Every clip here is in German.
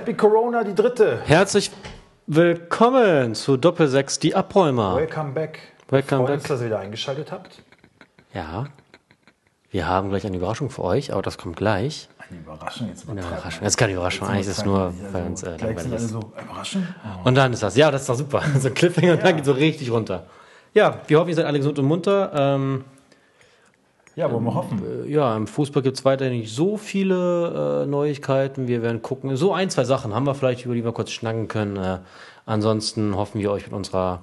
Happy Corona, die dritte. Herzlich willkommen zu Doppel 6, die Abräumer. Welcome back. Welcome Freuen uns, back. dass ihr wieder eingeschaltet habt. Ja, wir haben gleich eine Überraschung für euch, aber das kommt gleich. Eine Überraschung jetzt mal. Eine Überraschung. Das ist keine Überraschung, eigentlich ist es nur, weil uns äh, Gleich langweilig sind alle ist. so, Überraschung? Und dann ist das, ja, das ist doch super. So ein Cliffhanger und dann geht so richtig runter. Ja, wir hoffen, ihr seid alle gesund und munter. Ähm, Ja, wollen wir hoffen. ja, im Fußball gibt es weiterhin nicht so viele äh, Neuigkeiten. Wir werden gucken. So ein, zwei Sachen haben wir vielleicht, über die wir kurz schnacken können. Äh, ansonsten hoffen wir euch mit unserer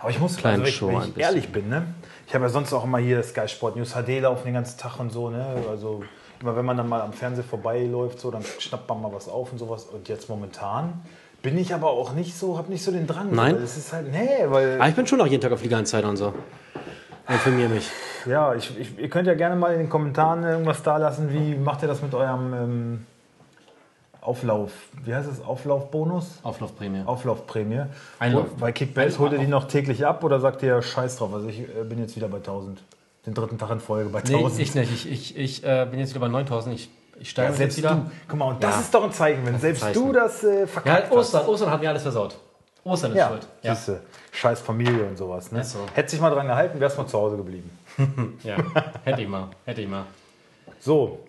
Aber ich muss, Kleinen also, wenn, Show ich, wenn ich ehrlich bin, ne? Ich habe ja sonst auch immer hier Sky Sport News HD laufen den ganzen Tag und so, ne? Also immer wenn man dann mal am Fernseher vorbeiläuft, so, dann schnappt man mal was auf und sowas. Und jetzt momentan bin ich aber auch nicht so, habe nicht so den Drang. Nein? Es ist halt, nee, weil, Ah, ich bin schon noch jeden Tag auf Liga Insider und so. Informiere mich. ja, ich, ich, ihr könnt ja gerne mal in den Kommentaren irgendwas da lassen, wie macht ihr das mit eurem ähm, Auflauf, wie heißt es, Auflaufbonus? Auflaufprämie. Auflaufprämie. Einlauf. Bei Kickbase holt ihr die noch täglich ab oder sagt ihr Scheiß drauf? Also ich äh, bin jetzt wieder bei 1000. Den dritten Tag in Folge bei Nee, 1000. ich nicht. Ich, ich, ich äh, bin jetzt wieder bei 9000. Ich, ich steige ja, jetzt selbst wieder. du. Guck mal, und das Ja. ist doch ein Zeichen, wenn selbst Zeichen. du das äh, Ja, verkackt Ostern. Ostern hat mir alles versaut. Ostern ist hast. schuld. Ja, siehste. Scheiß Familie und sowas. Ne? Ist so. Hätte sich mal dran gehalten, wärst mal zu Hause geblieben. Ja, hätte ich mal. Hätte ich mal. So,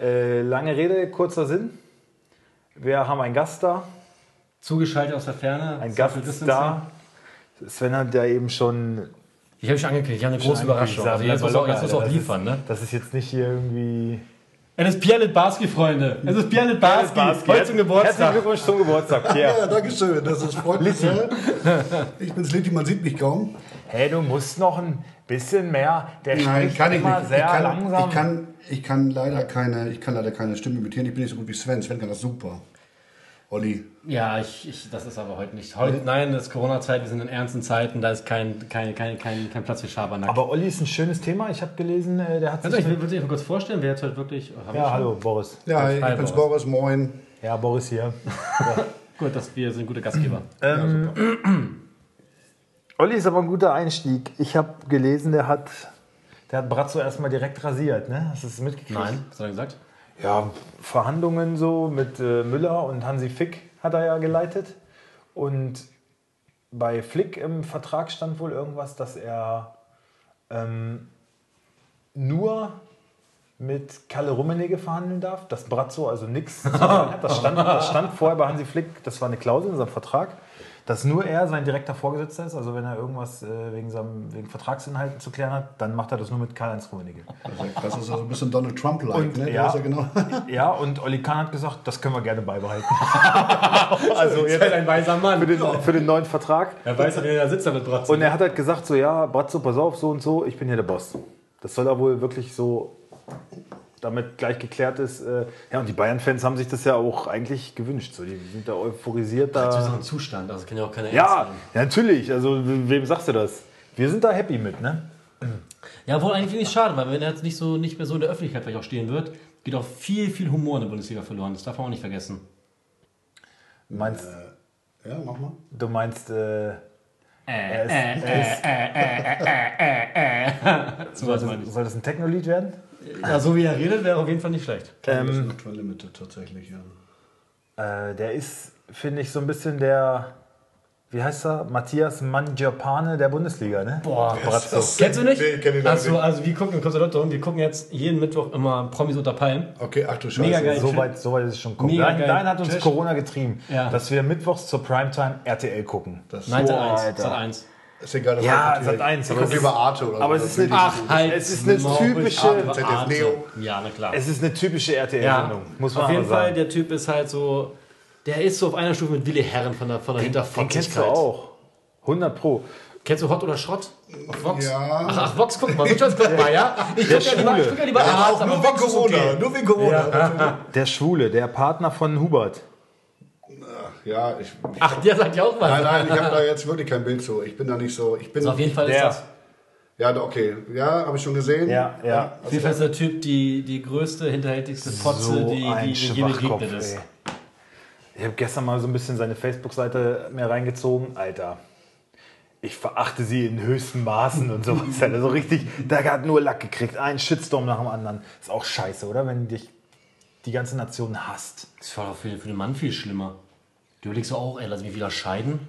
äh, lange Rede, kurzer Sinn. Wir haben einen Gast da. Zugeschaltet aus der Ferne. Ein Gast Distancing. da. Sven hat ja eben schon Ich habe mich angekündigt. Ich habe eine große Überraschung. Also jetzt muss auch, jetzt muss auch liefern, ist, ne? Das ist jetzt nicht hier irgendwie. Es ist Pierre Litbarski, Freunde. Es ist Pierre Litbarski. Heute zum Herzlichen Geburtstag. Glückwunsch zum Geburtstag, Pierre. Ja, danke schön. Das ist freundlich. sehr. Ich bin's Litti, man sieht mich kaum. Hey, du musst noch ein bisschen mehr. Der Nein, kann ich immer nicht. sehr ich kann, langsam. Ich kann, ich kann leider keine, ich kann leider keine Stimme imitieren. Ich bin nicht so gut wie Sven. Sven kann das super. Olli. Ja, ich, ich, das ist aber heute nicht. Heute, nein, das ist Corona-Zeit, wir sind in ernsten Zeiten, da ist kein, kein, kein, kein, kein Platz für Schabernack. Aber Olli ist ein schönes Thema. Ich habe gelesen, äh, der hat also, sich. ich will mal kurz vorstellen, wer jetzt heute wirklich. ja, hallo, Boris. Ja, ich bin's Boris. Boris. Moin. Ja, Boris hier. Gut, dass wir sind gute Gastgeber. Olli ist aber ein guter Einstieg. Ich habe gelesen, der hat, der hat Brazzo erstmal direkt rasiert. Ne? Hast du es mitgekriegt? Nein, was hat er gesagt? Ja, Verhandlungen so mit äh, Müller und Hansi Fick hat er ja geleitet. Und bei Flick im Vertrag stand wohl irgendwas, dass er ähm, nur mit Kalle Rummenigge verhandeln darf, dass Brazzo also nichts zu sagen hat. Das stand, das stand vorher bei Hansi Flick, das war eine Klausel in seinem Vertrag, dass nur er sein direkter Vorgesetzter ist. Also wenn er irgendwas äh, wegen, seinem, wegen Vertragsinhalten zu klären hat, dann macht er das nur mit Karl-Heinz Rummenigge. Das ist also ein bisschen Donald Trump-like. Ne? Ja. ist ja genau. Ja, und Olli Kahn hat gesagt, das können wir gerne beibehalten. also jetzt ein weiser Mann. für den, für den neuen Vertrag. Er weiß, wer da sitzt da mit Bratzo. Und er hat halt gesagt, so ja, Bratzo, pass auf, so und so, ich bin hier der Boss. Das soll er wohl wirklich so, damit gleich geklärt ist. Äh, ja, und die Bayern-Fans haben sich das ja auch eigentlich gewünscht. So, die sind da euphorisiert. Das ist Da. auch ein Zustand, also kann ja auch keiner Ja, natürlich. Also wem sagst du das? Wir sind da happy mit, ne? Ja, wohl eigentlich finde ich es schade, weil wenn er jetzt nicht, so, nicht mehr so in der Öffentlichkeit vielleicht auch stehen wird, geht auch viel, viel Humor in der Bundesliga verloren. Das darf man auch nicht vergessen. Du meinst, Ja, mach mal. du meinst, äh, ist, er ist, So soll, was meine das, ich. soll das ein Techno-Lied werden? Ja, so wie er redet, wäre auf jeden Fall nicht schlecht. Ähm, Ähm, Actual Limited tatsächlich, ja. Äh, der ist, finde ich, so ein bisschen der, wie heißt er? Matthias Mangiapane der Bundesliga, ne? Boah, Brazzo. Kennst du nicht? Nee, kenn ich Achso, nicht. also wir gucken, kurzer Lotto, wir gucken jetzt jeden Mittwoch immer Promis unter Palmen. Okay, ach du Scheiße. Mega geil. So weit, so weit ist es schon gekommen. Nein, nein, hat uns Trash. Corona getrieben, Ja. dass wir mittwochs zur Primetime RTL gucken. Das Nein, Sat Boah, 1. Alter. Sat 1. ist egal. Das Ja, Sat 1, Ich aber guck es ist- lieber Arte oder aber so. es ist eine- Ach, halt. Es ist eine typische- Arte. ZDF Neo. Ja, na klar. Es ist eine typische ja, RTL-Sendung, muss man auf jeden sagen. Fall, der Typ ist halt so, der ist so auf einer Stufe mit Willi Herren von der, von der Den kennst du auch. 100 Pro. Kennst du Hot oder Schrott? Auf Vox? Ja. Ach, ach, Vox, guck mal, Wirtschafts, guck mal, ja? Ich guck ja lieber, ich guck ja lieber Ja, Arzt, auch aber nur wegen Vox Corona. okay. Nur wegen Corona. Der Schwule, der Partner von Hubert. Ja, ich. Ach, der sagt ja auch was. Nein, nein, ich habe da jetzt wirklich kein Bild zu. Ich bin da nicht so. Ich bin. Also auf jeden Fall ist Der. das. Ja, okay. Ja, habe ich schon gesehen. Ja, ja. Auf jeden Fall ist der Typ die, die größte, hinterhältigste Fotze, so die, die mir je Schwachkopf, begegnet ist. ey. Ich habe gestern mal so ein bisschen seine Facebook-Seite mir reingezogen. Alter, ich verachte sie in höchsten Maßen und sowas. Alter, so richtig, da hat nur Lack gekriegt. Ein Shitstorm nach dem anderen. Ist auch scheiße, oder? Wenn dich die ganze Nation hasst. Das war doch für, für den Mann viel schlimmer. Du überlegst doch auch, ey, lass mich wieder scheiden.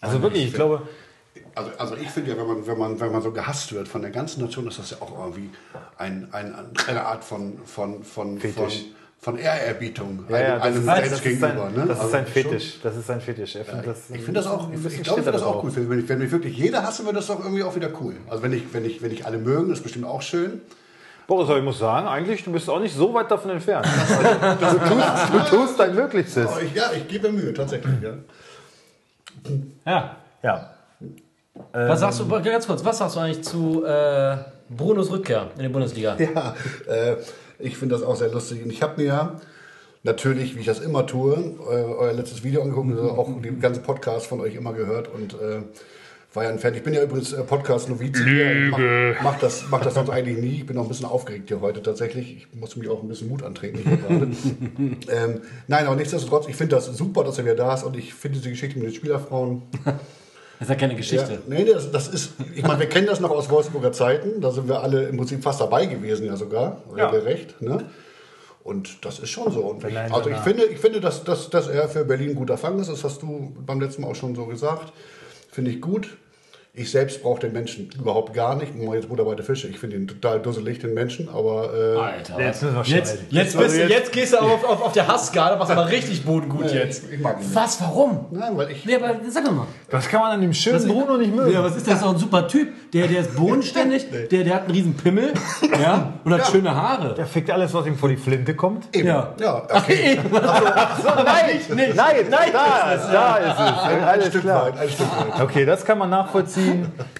Also wirklich, ich glaube, Also, also ich finde ja, wenn man, wenn, man, wenn man so gehasst wird von der ganzen Nation, ist das ja auch irgendwie ein, ein, eine Art von, von, von, von, von Ehrerbietung ja, ja, das, einem ist, selbst gegenüber. sein, ne? das ist Also sein schon- Fetisch. Das ist sein Fetisch. Das Ich finde das auch, ein ich, ich glaube, ich das auch cool. Wenn, wenn mich wirklich jeder hassen würde, das doch irgendwie auch wieder cool. Also wenn ich, wenn ich, wenn ich alle mögen, das ist bestimmt auch schön. Boris, aber ich muss sagen, eigentlich, du bist auch nicht so weit davon entfernt. Also, du, tust, du tust dein Möglichstes. Ich, ja, ich gebe mir Mühe, tatsächlich. Ja. Ja. Ja. Was sagst du, ganz kurz, was sagst du eigentlich zu äh, Brunos Rückkehr in die Bundesliga? Ja, äh, ich finde das auch sehr lustig. Und ich habe mir natürlich, wie ich das immer tue, euer letztes Video angeguckt und auch den ganzen Podcast von euch immer gehört und äh, war ja ein Fan. Ich bin ja übrigens äh, Podcast-Novize. Ich Mach, mach, das, mach das sonst eigentlich nie. Ich bin auch ein bisschen aufgeregt hier heute tatsächlich. Ich muss mich auch ein bisschen Mut gerade. ähm, nein, aber nichtsdestotrotz, ich finde das super, dass er wieder da ist und ich finde diese Geschichte mit den Spielerfrauen Das ist ja keine Geschichte. ja, nee, nee, das, das ist, ich meine, wir kennen das noch aus Wolfsburger Zeiten, da sind wir alle im Prinzip fast dabei gewesen, ja sogar, Ja. regelrecht. Ne? Und das ist schon so. Und ich, Nein, also ich finde, ich finde dass, dass, dass er für Berlin ein guter Fang ist, das hast du beim letzten Mal auch schon so gesagt. Finde ich gut. Ich selbst brauche den Menschen überhaupt gar nicht. Nur jetzt Bruder bei der Fische. Ich finde ihn total dusselig, den Menschen, aber äh, Alter. Jetzt müssen wir Jetzt, jetzt, bist du, jetzt- jetzt gehst du auf, auf, auf der Hassskala, machst aber richtig bodengut jetzt. ich mag ihn nicht. Was, warum? Nein, weil ich. Nee, aber sag doch mal. Das kann man an dem schönen Bruno nicht mögen. Ja, was ist das? Das ist doch ein super Typ. Der, der ist bodenständig, der, der hat einen riesen Pimmel ja, und hat schöne Haare. Der fickt alles, was ihm vor die Flinte kommt. Eben. Ja. ja okay. nein, nicht. Nein, nein, da, ist, da ist es. Ein Alles Stück klar. weit, ein Stück weit. Okay, das kann man nachvollziehen.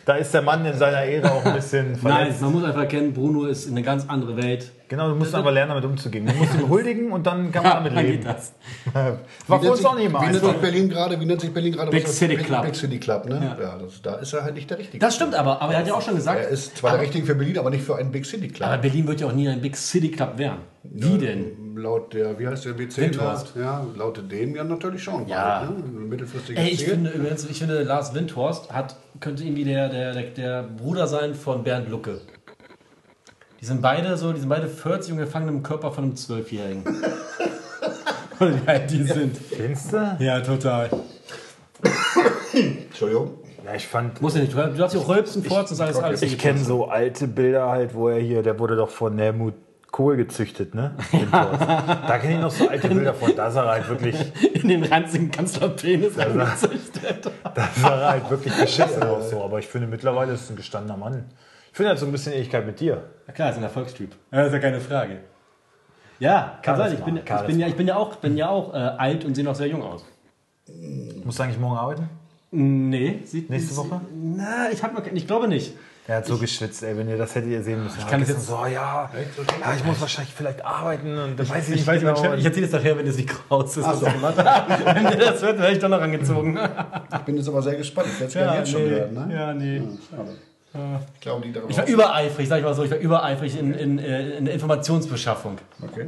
Da ist der Mann in seiner Ehre auch ein bisschen Nein, verletzt. man muss einfach erkennen, Bruno ist eine ganz andere Welt. Genau, du musst aber lernen, damit umzugehen. Du musst ihm huldigen und dann kann man damit dann leben. geht das. War Wie für nennt uns sich- auch nicht immer Wie nennt sich Berlin gerade? Wie nennt sich Berlin gerade? Big City Club. Big City Club, ne? Ja. Ja, das, da ist er halt nicht der Richtige. Das stimmt aber, aber er hat ja auch schon gesagt, Er ist zwar der Richtige für Berlin, aber nicht für einen Big City Club. aber Berlin wird ja auch nie ein Big City Club werden. Wie denn? Laut der, wie heißt der BC? Windhorst. Ja, laut dem ja natürlich schon. Ja. Bald, ne? Mittelfristiges Ey, ich Ziel. finde übrigens, ich finde, Lars Windhorst hat, könnte irgendwie der, der, der, der Bruder sein von Bernd Lucke. Die sind beide so, die sind beide 40 und gefangen im Körper von einem Zwölfjährigen. Oder wie alt die sind. Findest du? Ja, total. Entschuldigung. Ja, ich fand. Muss ja nicht, du darfst ja auch rülpsen, furzen, alles, alles Ich kenne so alte Bilder halt, wo er hier, der wurde doch von Helmut Kohl gezüchtet, ne? Da kenne ich noch so alte Bilder von. Da sah er halt wirklich, in den ranzigen Kanzlerpenis reingezüchtet. da sah er halt wirklich beschissen aus so. Aber ich finde mittlerweile ist es ein gestandener Mann. Ich finde, hat so ein bisschen Ähnlichkeit mit dir. Ja klar, ist ein Erfolgstyp. Ja, ist ja keine Frage. Ja, kann sein. Ich bin, ich bin, ja, ich bin ja auch, bin ja auch äh, alt und sehe noch sehr jung aus. Musst du eigentlich morgen arbeiten? Nee, sieht Nächste Woche? Na, ich, hab noch, ich glaube nicht. Er hat so geschwitzt, ey, wenn ihr das hättet ihr sehen müssen. Ich kann es jetzt- so, ja, ja, ich muss wahrscheinlich vielleicht arbeiten und dann weiß ich nicht Ich weiß, genau. ich erzähle es nachher, wenn das Mikro raus ist. So. wenn der das wird, werde ich doch noch angezogen. Ich bin jetzt aber sehr gespannt. Ich werde es ja, jetzt schon nee. hören. Ne? Ja, nee. Schade. Ich glaube, die. Ich war übereifrig, sag ich mal so, ich war übereifrig in, in, äh, in der Informationsbeschaffung. okay.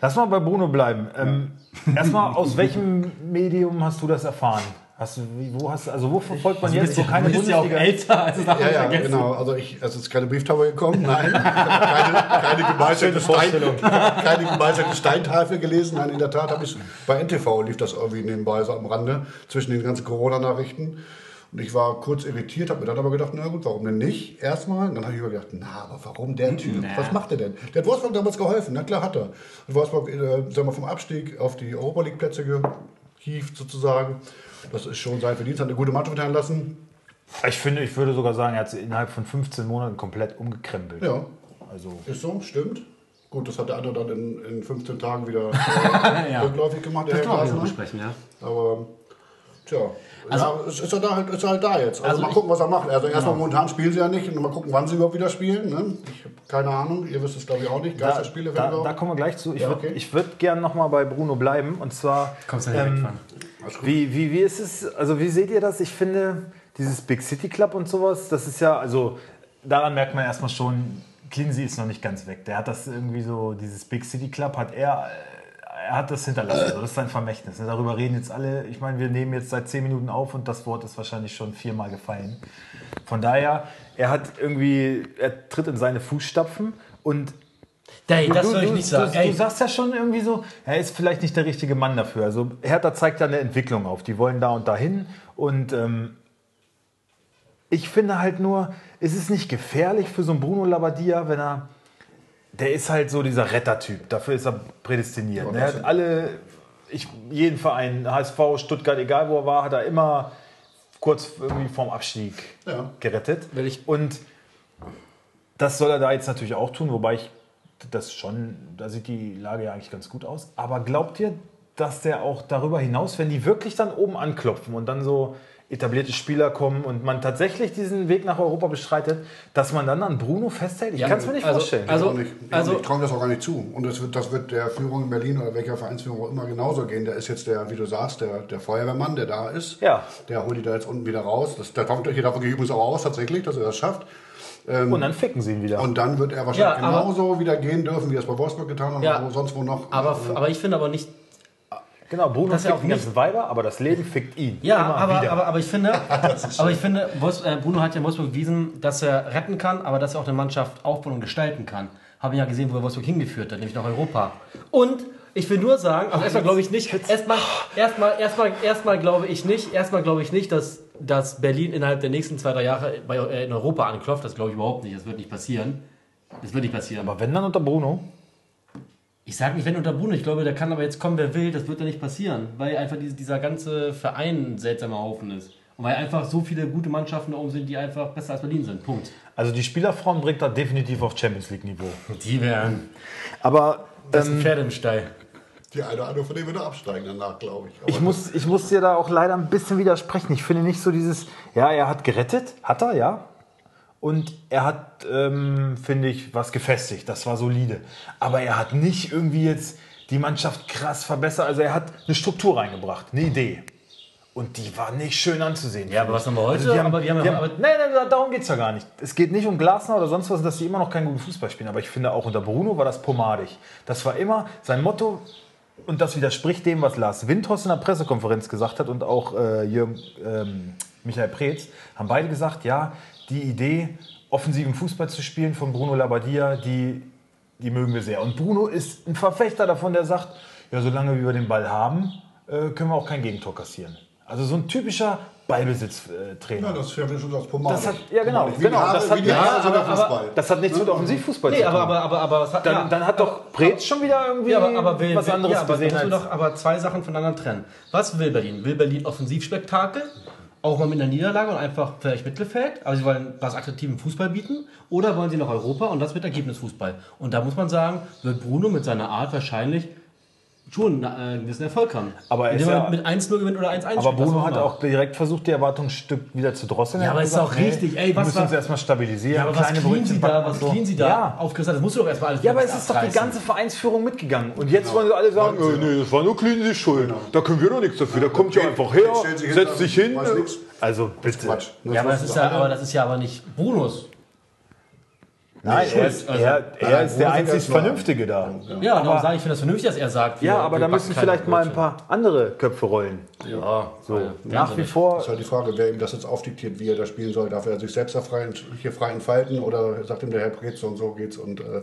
Lass mal bei Bruno bleiben. Ähm, erstmal, aus welchem Medium hast du das erfahren? Hast du, wo hast also wo verfolgt man jetzt so keine du bist ja auch Bundesliga? älter, als Ja, ja, vergessen. genau. Also ich, es ist keine Brieftaube gekommen, nein. Keine, keine, gemeißelte Stein, keine gemeißelte Steintafel gelesen. Nein, in der Tat habe ich bei NTV lief das irgendwie nebenbei so am Rande zwischen den ganzen Corona-Nachrichten. Und ich war kurz irritiert, habe mir dann aber gedacht, na gut, warum denn nicht? Erstmal. Und dann habe ich mir gedacht, na, aber warum der Typ? Was macht er denn? Der hat Wolfsburg damals geholfen, na klar hat er. Und Wolfsburg, äh, sagen wir, vom Abstieg auf die Europa League-Plätze gehievt sozusagen. Das ist schon sein Verdienst, hat eine gute Mannschaft hinterlassen. Ich finde, ich würde sogar sagen, er hat sie innerhalb von 15 Monaten komplett umgekrempelt. Ja, Also, Ist so, stimmt. Gut, das hat der andere dann in, in 15 Tagen wieder äh, Ja. rückläufig gemacht, Das kann man besprechen, ja. Aber, tja, Also- ja, es ist er, da, halt- ist er halt da jetzt. Also, Also mal ich- gucken, was er macht. Also erstmal momentan spielen sie ja nicht und mal gucken, wann sie überhaupt wieder spielen. Ne? Ich habe keine Ahnung, ihr wisst es glaube ich auch nicht. da, Geisterspiele, wenn da, überhaupt. da kommen wir gleich zu. Ich Ja, würde okay. ich würd gerne nochmal bei Bruno bleiben. Und zwar, Kommst du ja direkt ähm, von. Wie, wie, wie ist es, also wie seht ihr das? Ich finde, dieses Big City Club und sowas, das ist ja, also daran merkt man erstmal schon, Cleansey ist noch nicht ganz weg. Der hat das irgendwie so, dieses Big City Club hat er, er hat das hinterlassen. Also das ist sein Vermächtnis. ne? Darüber reden jetzt alle. Ich meine, wir nehmen jetzt seit zehn Minuten auf und das Wort ist wahrscheinlich schon viermal gefallen. Von daher, er hat irgendwie, er tritt in seine Fußstapfen und Ey, das du, würde ich du, nicht sagen. Du, Ey. du sagst ja schon irgendwie so, er ist vielleicht nicht der richtige Mann dafür. Also Hertha zeigt da eine Entwicklung auf. Die wollen da und dahin. Und ähm, ich finde halt nur, ist es nicht gefährlich für so einen Bruno Labbadia, wenn er. Der ist halt so dieser Rettertyp. Dafür ist er prädestiniert. Ja, er das- hat alle, ich, jeden Verein, HSV, Stuttgart, egal wo er war, hat er immer kurz irgendwie vorm Abstieg Ja. gerettet. Und das soll er da jetzt natürlich auch tun, wobei ich das schon, da sieht die Lage ja eigentlich ganz gut aus. Aber glaubt ihr, dass der auch darüber hinaus, wenn die wirklich dann oben anklopfen und dann so etablierte Spieler kommen und man tatsächlich diesen Weg nach Europa bestreitet, dass man dann an Bruno festhält? Ich Ja, kann es mir nicht also- vorstellen. also- nicht. Ich, also- ich traue mir das auch gar nicht zu. Und das wird, das wird der Führung in Berlin oder welcher Vereinsführung auch immer genauso gehen. Der ist jetzt der, wie du sagst, der, der Feuerwehrmann, der da ist. Ja. Der holt die da jetzt unten wieder raus. Das, der, davon davon gehe ich übrigens auch aus, tatsächlich, dass er das schafft. Und dann ficken sie ihn wieder. Und dann wird er wahrscheinlich Ja, aber- genauso wieder gehen dürfen, wie er es bei Wolfsburg getan hat Ja. oder wo sonst wo noch. Aber, aber ich finde aber nicht. genau, Bruno das ist ja fickt auch die nicht- ganzen Weiber, aber das Leben fickt ihn. Ja, Immer aber, wieder. aber, aber ich finde, aber ich finde äh, Bruno hat ja in Wolfsburg bewiesen, dass er retten kann, aber dass er auch eine Mannschaft aufbauen und gestalten kann. Haben wir ja gesehen, wo er Wolfsburg hingeführt hat, nämlich nach Europa. Und ich will nur sagen, also erstmal glaube ich nicht, erstmal, erstmal, erstmal, erstmal glaube ich nicht, erstmal glaube ich nicht, dass, dass Berlin innerhalb der nächsten zwei, drei Jahre bei, äh, in Europa anklopft. Das glaube ich überhaupt nicht. Das wird nicht passieren. Das wird nicht passieren. aber wenn dann unter Bruno, Ich sage nicht, wenn unter Bruno, ich glaube, der kann aber jetzt kommen, wer will, das wird ja nicht passieren, weil einfach diese, dieser ganze Verein ein seltsamer Haufen ist. Und weil einfach so viele gute Mannschaften da oben sind, die einfach besser als Berlin sind. Punkt. also die Spielerfrauen bringt er definitiv auf Champions League Niveau. Die wären Aber das sind Pferde im Stall. Die eine oder andere von denen wird absteigen danach, glaube ich. Aber Ich muss, ich muss dir da auch leider ein bisschen widersprechen. Ich finde nicht so dieses, ja, er hat gerettet, hat er, ja. Und er hat, ähm, finde ich, was gefestigt. Das war solide. Aber er hat nicht irgendwie jetzt die Mannschaft krass verbessert. Also er hat eine Struktur reingebracht, eine Idee. Und die war nicht schön anzusehen. Ja, aber was haben wir heute? Also die haben, Aber wir haben die haben, aber- nein, nein, da- darum geht es ja gar nicht. Es geht nicht um Glasner oder sonst was, dass sie immer noch keinen guten Fußball spielen. Aber ich finde auch unter Bruno war das pomadig. Das war immer sein Motto, und das widerspricht dem, was Lars Windhorst in der Pressekonferenz gesagt hat und auch äh, Jürgen, ähm, Michael Preetz, haben beide gesagt, ja, die Idee, offensiven Fußball zu spielen von Bruno Labbadia, die, die mögen wir sehr. Und Bruno ist ein Verfechter davon, der sagt, ja, solange wir den Ball haben, äh, können wir auch kein Gegentor kassieren. Also so ein typischer Ballbesitztrainer. ja, das ja schon das Pomadig. Das hat- ja, genau. Wie genau, Haare, das hat- ja, Haare, aber- aber- das hat nichts mit Offensivfußball Nee, zu tun. aber, aber, aber, aber was hat, dann, ja, dann hat doch Preetz schon wieder irgendwie ja, aber, aber will, was anderes ja, aber, gesehen. Als, doch aber zwei Sachen voneinander trennen. Was will Berlin? Will Berlin Offensivspektakel? Auch mal mit einer Niederlage und einfach vielleicht Mittelfeld, aber sie wollen was attraktiven Fußball bieten oder wollen sie nach Europa und das mit Ergebnisfußball. Und da muss man sagen, wird Bruno mit seiner Art wahrscheinlich schon äh, einen gewissen Erfolg haben. Aber er Indem ist er ja- mit 1-0 gewinnt oder 1-1 aber Bruno hat auch direkt versucht, die Erwartung ein Stück wieder zu drosseln. Ja, Er aber hat ist auch richtig. Ey, wir was müssen war- uns erstmal stabilisieren. Ja, aber was clean sie da, was clean sie da Ja. aufgerissen hat, das musst du doch erstmal alles Ja, aber es ist doch die ganze Vereinsführung mitgegangen. Und jetzt wollen sie alle sagen, äh, nee, das war nur Clean sich schuld. Da können wir doch nichts dafür. Da kommt ihr einfach her, setzt sich hin. Also bitte. Quatsch. Ja, aber das, ist ja, aber das ist ja aber nicht Brunos. Nein, er ist, Also, er, er ist der einzig Vernünftige da. Ja, darum sage ich, ich finde das vernünftig, dass er sagt. Ja, aber da müssen vielleicht mal ein paar andere Köpfe rollen. Ja, So, ja, nach wie vor. ist halt die Frage, wer ihm das jetzt aufdiktiert, wie er da spielen soll. Darf er sich selbst da frei, hier frei entfalten oder sagt ihm der Herr Pretz so und so geht's und äh,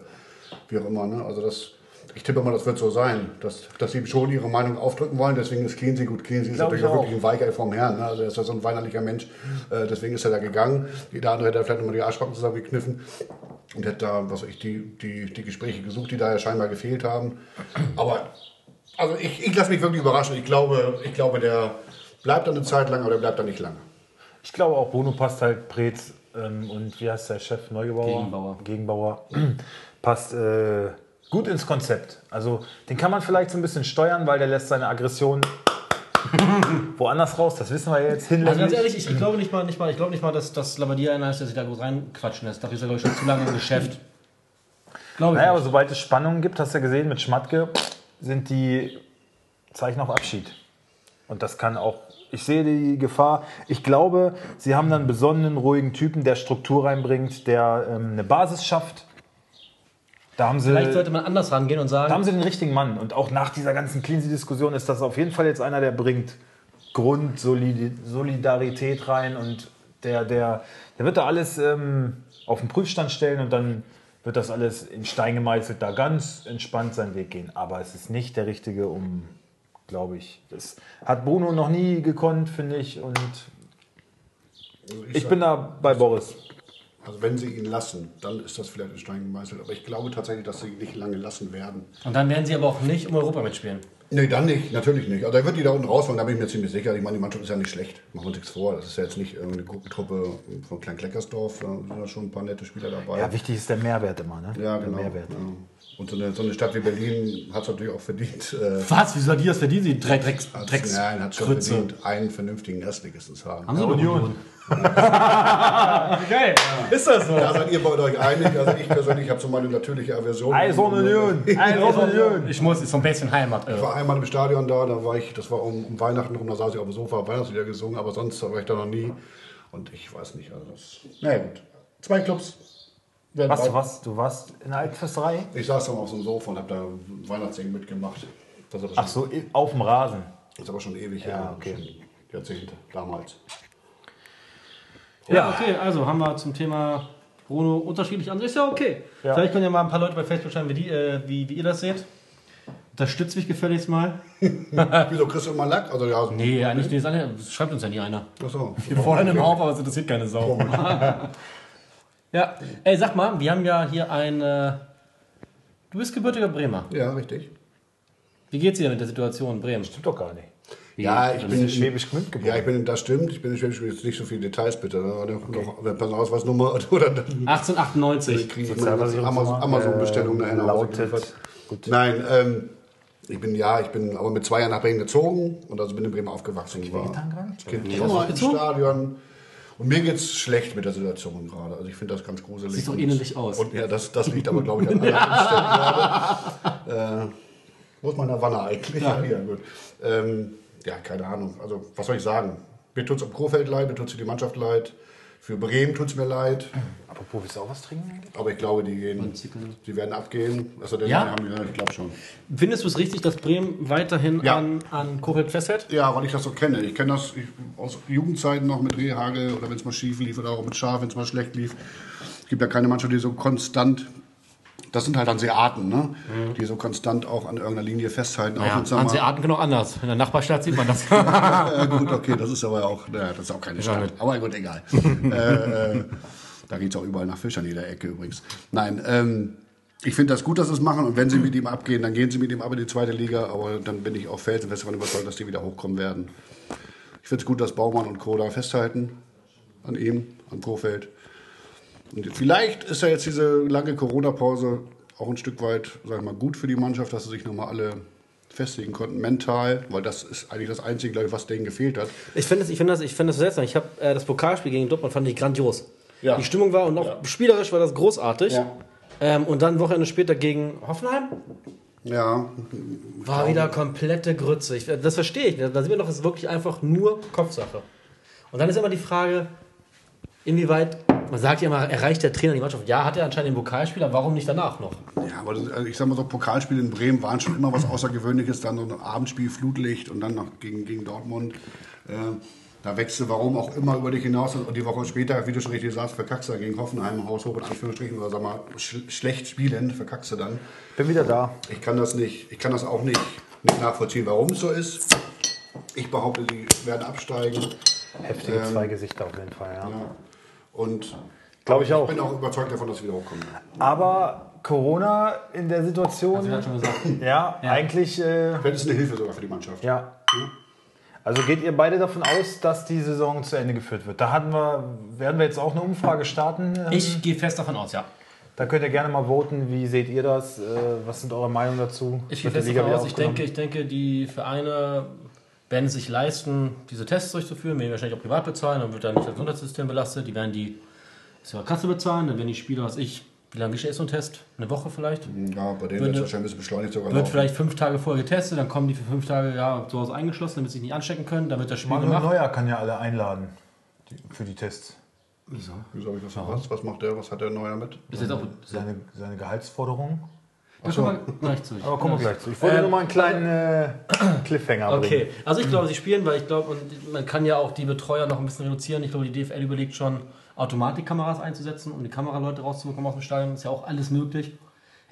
wie auch immer. Ne? Also das, ich tippe mal, das wird so sein, dass, dass sie schon ihre Meinung aufdrücken wollen. Deswegen ist Cleansey gut. Cleansey ist natürlich ich auch wirklich ein Weiger vom Herrn. Ne? Also er ist ja so ein weinerlicher Mensch. Äh, deswegen ist er da gegangen. Der andere hätte vielleicht nochmal die Arschbacken zusammengekniffen und hätte da, was weiß ich, die, die, die Gespräche gesucht, die da ja scheinbar gefehlt haben. Aber also ich, ich lasse mich wirklich überraschen. Ich glaube, ich glaube, der bleibt da eine Zeit lang, aber der bleibt da nicht lange. Ich glaube auch, Bruno passt halt Preetz ähm, und wie heißt der Chef? Neugebauer? Gegenbauer. Gegenbauer. passt äh, gut ins Konzept. Also den kann man vielleicht so ein bisschen steuern, weil der lässt seine Aggression woanders raus. Das wissen wir jetzt Also hinlänglich. ganz ehrlich, ich, ich glaube nicht mal, nicht mal, ich glaube nicht mal, dass, dass Labadia einer ist, der sich da groß reinquatschen lässt. Dafür ist er, glaube ich, schon zu lange im Geschäft. Glaube Naja, aber sobald es Spannungen gibt, hast du ja gesehen, mit Schmatke sind die Zeichen auf Abschied. Und das kann auch, ich sehe die Gefahr. Ich glaube, sie haben dann einen besonnenen, ruhigen Typen, der Struktur reinbringt, der ähm, eine Basis schafft. Da haben sie, Vielleicht sollte man anders rangehen und da haben sagen, sie den richtigen Mann. Und auch nach dieser ganzen Cleansy-Diskussion ist das auf jeden Fall jetzt einer, der bringt Grundsolidarität rein und der, der, der wird da alles ähm, auf den Prüfstand stellen und dann wird das alles in Stein gemeißelt da ganz entspannt seinen Weg gehen. Aber es ist nicht der richtige, um, glaube ich. Das hat Bruno noch nie gekonnt, finde ich. Und Also ich sag- bin da bei Boris. Also wenn sie ihn lassen, dann ist das vielleicht in Stein gemeißelt. Aber ich glaube tatsächlich, dass sie ihn nicht lange lassen werden. Und dann werden sie aber auch nicht um Europa mitspielen. Nee, dann nicht, natürlich nicht. Also er wird die da unten rausholen, da bin ich mir ziemlich sicher. Ich meine, die Mannschaft ist ja nicht schlecht. Machen wir uns nichts vor. Das ist ja jetzt nicht irgendeine Gruppentruppe von Klein-Kleckersdorf. Da sind ja schon ein paar nette Spieler dabei. Ja, wichtig ist der Mehrwert immer, ne? Ja, Der genau. Mehrwert. Ja. Und so eine, so eine Stadt wie Berlin hat es natürlich auch verdient. Äh, Was? Wieso hat die das verdient? Die drei Drecks, hat's- Drecks nein, hat schon Krütze. verdient, einen vernünftigen Erstligisten zu haben. Haben sie ja, doch Union. Geil. Ist das so? da seid ihr bei euch einig. Also ich persönlich habe so meine natürliche Aversion. Eisern Union! Eisern Union! Ich muss, ist so ein bisschen Heimat. Ich Äh. war einmal im Stadion da, da war ich, das war um, um Weihnachten rum, da saß ich auf dem Sofa, Weihnachtslieder gesungen, aber sonst war ich da noch nie. Und ich weiß nicht, also das. Na ja, gut. Zwei Clubs. Was, weit- was? Du warst in der Altfürsterei? Ich saß dann auf so einem Sofa und habe da Weihnachtssingen mitgemacht. Das aber Ach so, auf dem Rasen. schon, ist aber schon ewig Ja, her. okay. Schon Jahrzehnte damals. Ja, okay, also haben wir zum Thema Bruno unterschiedlich an. Ist ja okay. Ja. Vielleicht können ja mal ein paar Leute bei Facebook schreiben, wie, die, äh, wie, wie ihr das seht. Unterstützt mich gefälligst mal. Wieso kriegst du immer Lack? Also, ja, Nee, eigentlich nicht. Das schreibt uns ja nie einer. Achso. Wir fordern immer auf, aber es interessiert keine Sau. ja, ey, sag mal, wir haben ja hier ein. Äh, du bist gebürtiger Bremer. Ja, richtig. Wie geht's dir mit der Situation in Bremen? Stimmt doch gar nicht. Ja, ich bin in Schwäbisch Gmünd geboren. Ja, ich bin, das stimmt. Ich bin in Schwäbisch Gmünd. Jetzt nicht so viele Details bitte. Ne? Noch eine Personalausweisnummer oder dann 1898. kriege ich meine Amazon- Amazon-Bestellung Hause lautet. Gut. Nein, ähm, ich bin ja, ich bin aber mit zwei Jahren nach Bremen gezogen und also bin in Bremen aufgewachsen. War gerade? als Kind gezogen? Stadion. Und mir geht's schlecht mit der Situation gerade. Also ich finde das ganz gruselig. Sieht doch Und- ähnlich aus. Und ja, das, das liegt aber, glaube ich, an anderen Umständen gerade. Äh, wo ist meine Wanne eigentlich? Ja, ja gut. Ähm, ja, keine Ahnung. Also, was soll ich sagen? Mir tut's am Kurfeld leid, mir tut's für die Mannschaft leid. Für Bremen tut's mir leid. Apropos, willst du auch was trinken eigentlich? Aber ich glaube, die gehen, die werden abgehen. Also, Ja? haben, ja, ich glaube schon. Findest du es richtig, dass Bremen weiterhin Ja. an, an Kofeld festhält? Ja, weil ich das so kenne. Ich kenne das ich, aus Jugendzeiten noch mit Rehagel oder wenn es mal schief lief oder auch mit Schaf, wenn es mal schlecht lief. Es gibt ja keine Mannschaft, die so konstant, das sind halt Hanseaten, ne? die so konstant auch an irgendeiner Linie festhalten. auch Ja, mal- Hanseaten auch anders. In der Nachbarstadt sieht man das. Ja, gut, okay, das ist aber auch, naja, das ist auch keine Stadt. Aber gut, egal. äh, äh, da geht es auch überall nach Fisch an jeder Ecke übrigens. Nein, ähm, ich finde das gut, dass sie es machen. Und wenn sie mit ihm abgehen, dann gehen sie mit ihm ab in die zweite Liga. Aber dann bin ich auch felsenfest davon überzeugt, dass die wieder hochkommen werden. Ich finde es gut, dass Baumann und Co. da festhalten an ihm, an Kofeld. Und vielleicht ist ja jetzt diese lange Corona-Pause auch ein Stück weit, sag ich mal, gut für die Mannschaft, dass sie sich nochmal alle festigen konnten, mental, weil das ist eigentlich das Einzige, glaube ich, was denen gefehlt hat. Ich finde das, ich finde das, ich finde das seltsam. Ich habe äh, das Pokalspiel gegen Dortmund fand ich grandios. Ja. Die Stimmung war und auch spielerisch war das großartig. Ja. Ähm, und dann Wochenende später gegen Hoffenheim Ja, war wieder komplette Grütze. Ich, das verstehe ich. Da sieht man doch, es ist wirklich einfach nur Kopfsache. Und dann ist immer die Frage, inwieweit, man sagt ja immer, erreicht der Trainer die Mannschaft. Ja, hat er anscheinend den Pokalspiel, aber warum nicht danach noch? ja aber das, also ich sag mal so, Pokalspiele in Bremen waren schon immer was Außergewöhnliches. Dann so ein Abendspiel, Flutlicht und dann noch gegen, gegen Dortmund. Äh, da wächst du, warum auch immer, über dich hinaus. Und die Woche später, wie du schon richtig sagst, verkackst du gegen Hoffenheim, Haushoch in Anführungsstrichen, oder sag mal, sch schlecht spielen, verkackst du dann. Bin wieder da. Ich kann das nicht, ich kann das auch nicht, nicht nachvollziehen, warum es so ist. Ich behaupte, die werden absteigen. Heftige zwei Gesichter auf jeden Fall, ja. Ja. Und Glaube ich auch. ich bin auch überzeugt davon, dass sie wieder hochkommen. Aber Corona in der Situation, schon gesagt. ja, eigentlich, äh, Vielleicht ist es eine Hilfe sogar für die Mannschaft. ja. Also geht ihr beide davon aus, dass die Saison zu Ende geführt wird? Da hatten wir, werden wir jetzt auch eine Umfrage starten. Ähm, Ich gehe fest davon aus, ja. Da könnt ihr gerne mal voten. Wie seht ihr das? Äh, Was sind eure Meinungen dazu? Ich gehe fest davon aus. Ich denke, ich denke, die Vereine werden es sich leisten, diese Tests durchzuführen, werden die wahrscheinlich auch privat bezahlen, dann wird dann nicht das Gesundheitssystem belastet. Die werden die ist ja Kasse bezahlen, dann werden die Spieler, was ich, wie lange ist so ein Test? Eine Woche vielleicht? Ja, bei denen wird es wahrscheinlich ein bisschen beschleunigt sogar. Wird laufen. vielleicht fünf Tage vorher getestet, dann kommen die für fünf Tage ja, zu Hause eingeschlossen, damit sie sich nicht anstecken können, dann wird das Spiel Manuel gemacht. Neuer kann ja alle einladen die, für die Tests. Wieso? Wieso habe ich das verpasst? Was macht der? Was hat der Neuer mit? Ist jetzt auch, Seine, seine Gehaltsforderung. Da kommen wir gleich zu. Aber kommen wir gleich zu. Ich wollte Ähm, nur mal einen kleinen äh, Cliffhanger bringen. Okay, also ich glaube, sie spielen, weil ich glaube, und man kann ja auch die Betreuer noch ein bisschen reduzieren. Ich glaube, die DFL überlegt schon, Automatikkameras einzusetzen, um die Kameraleute rauszubekommen aus dem Stadion. Ist ja auch alles möglich.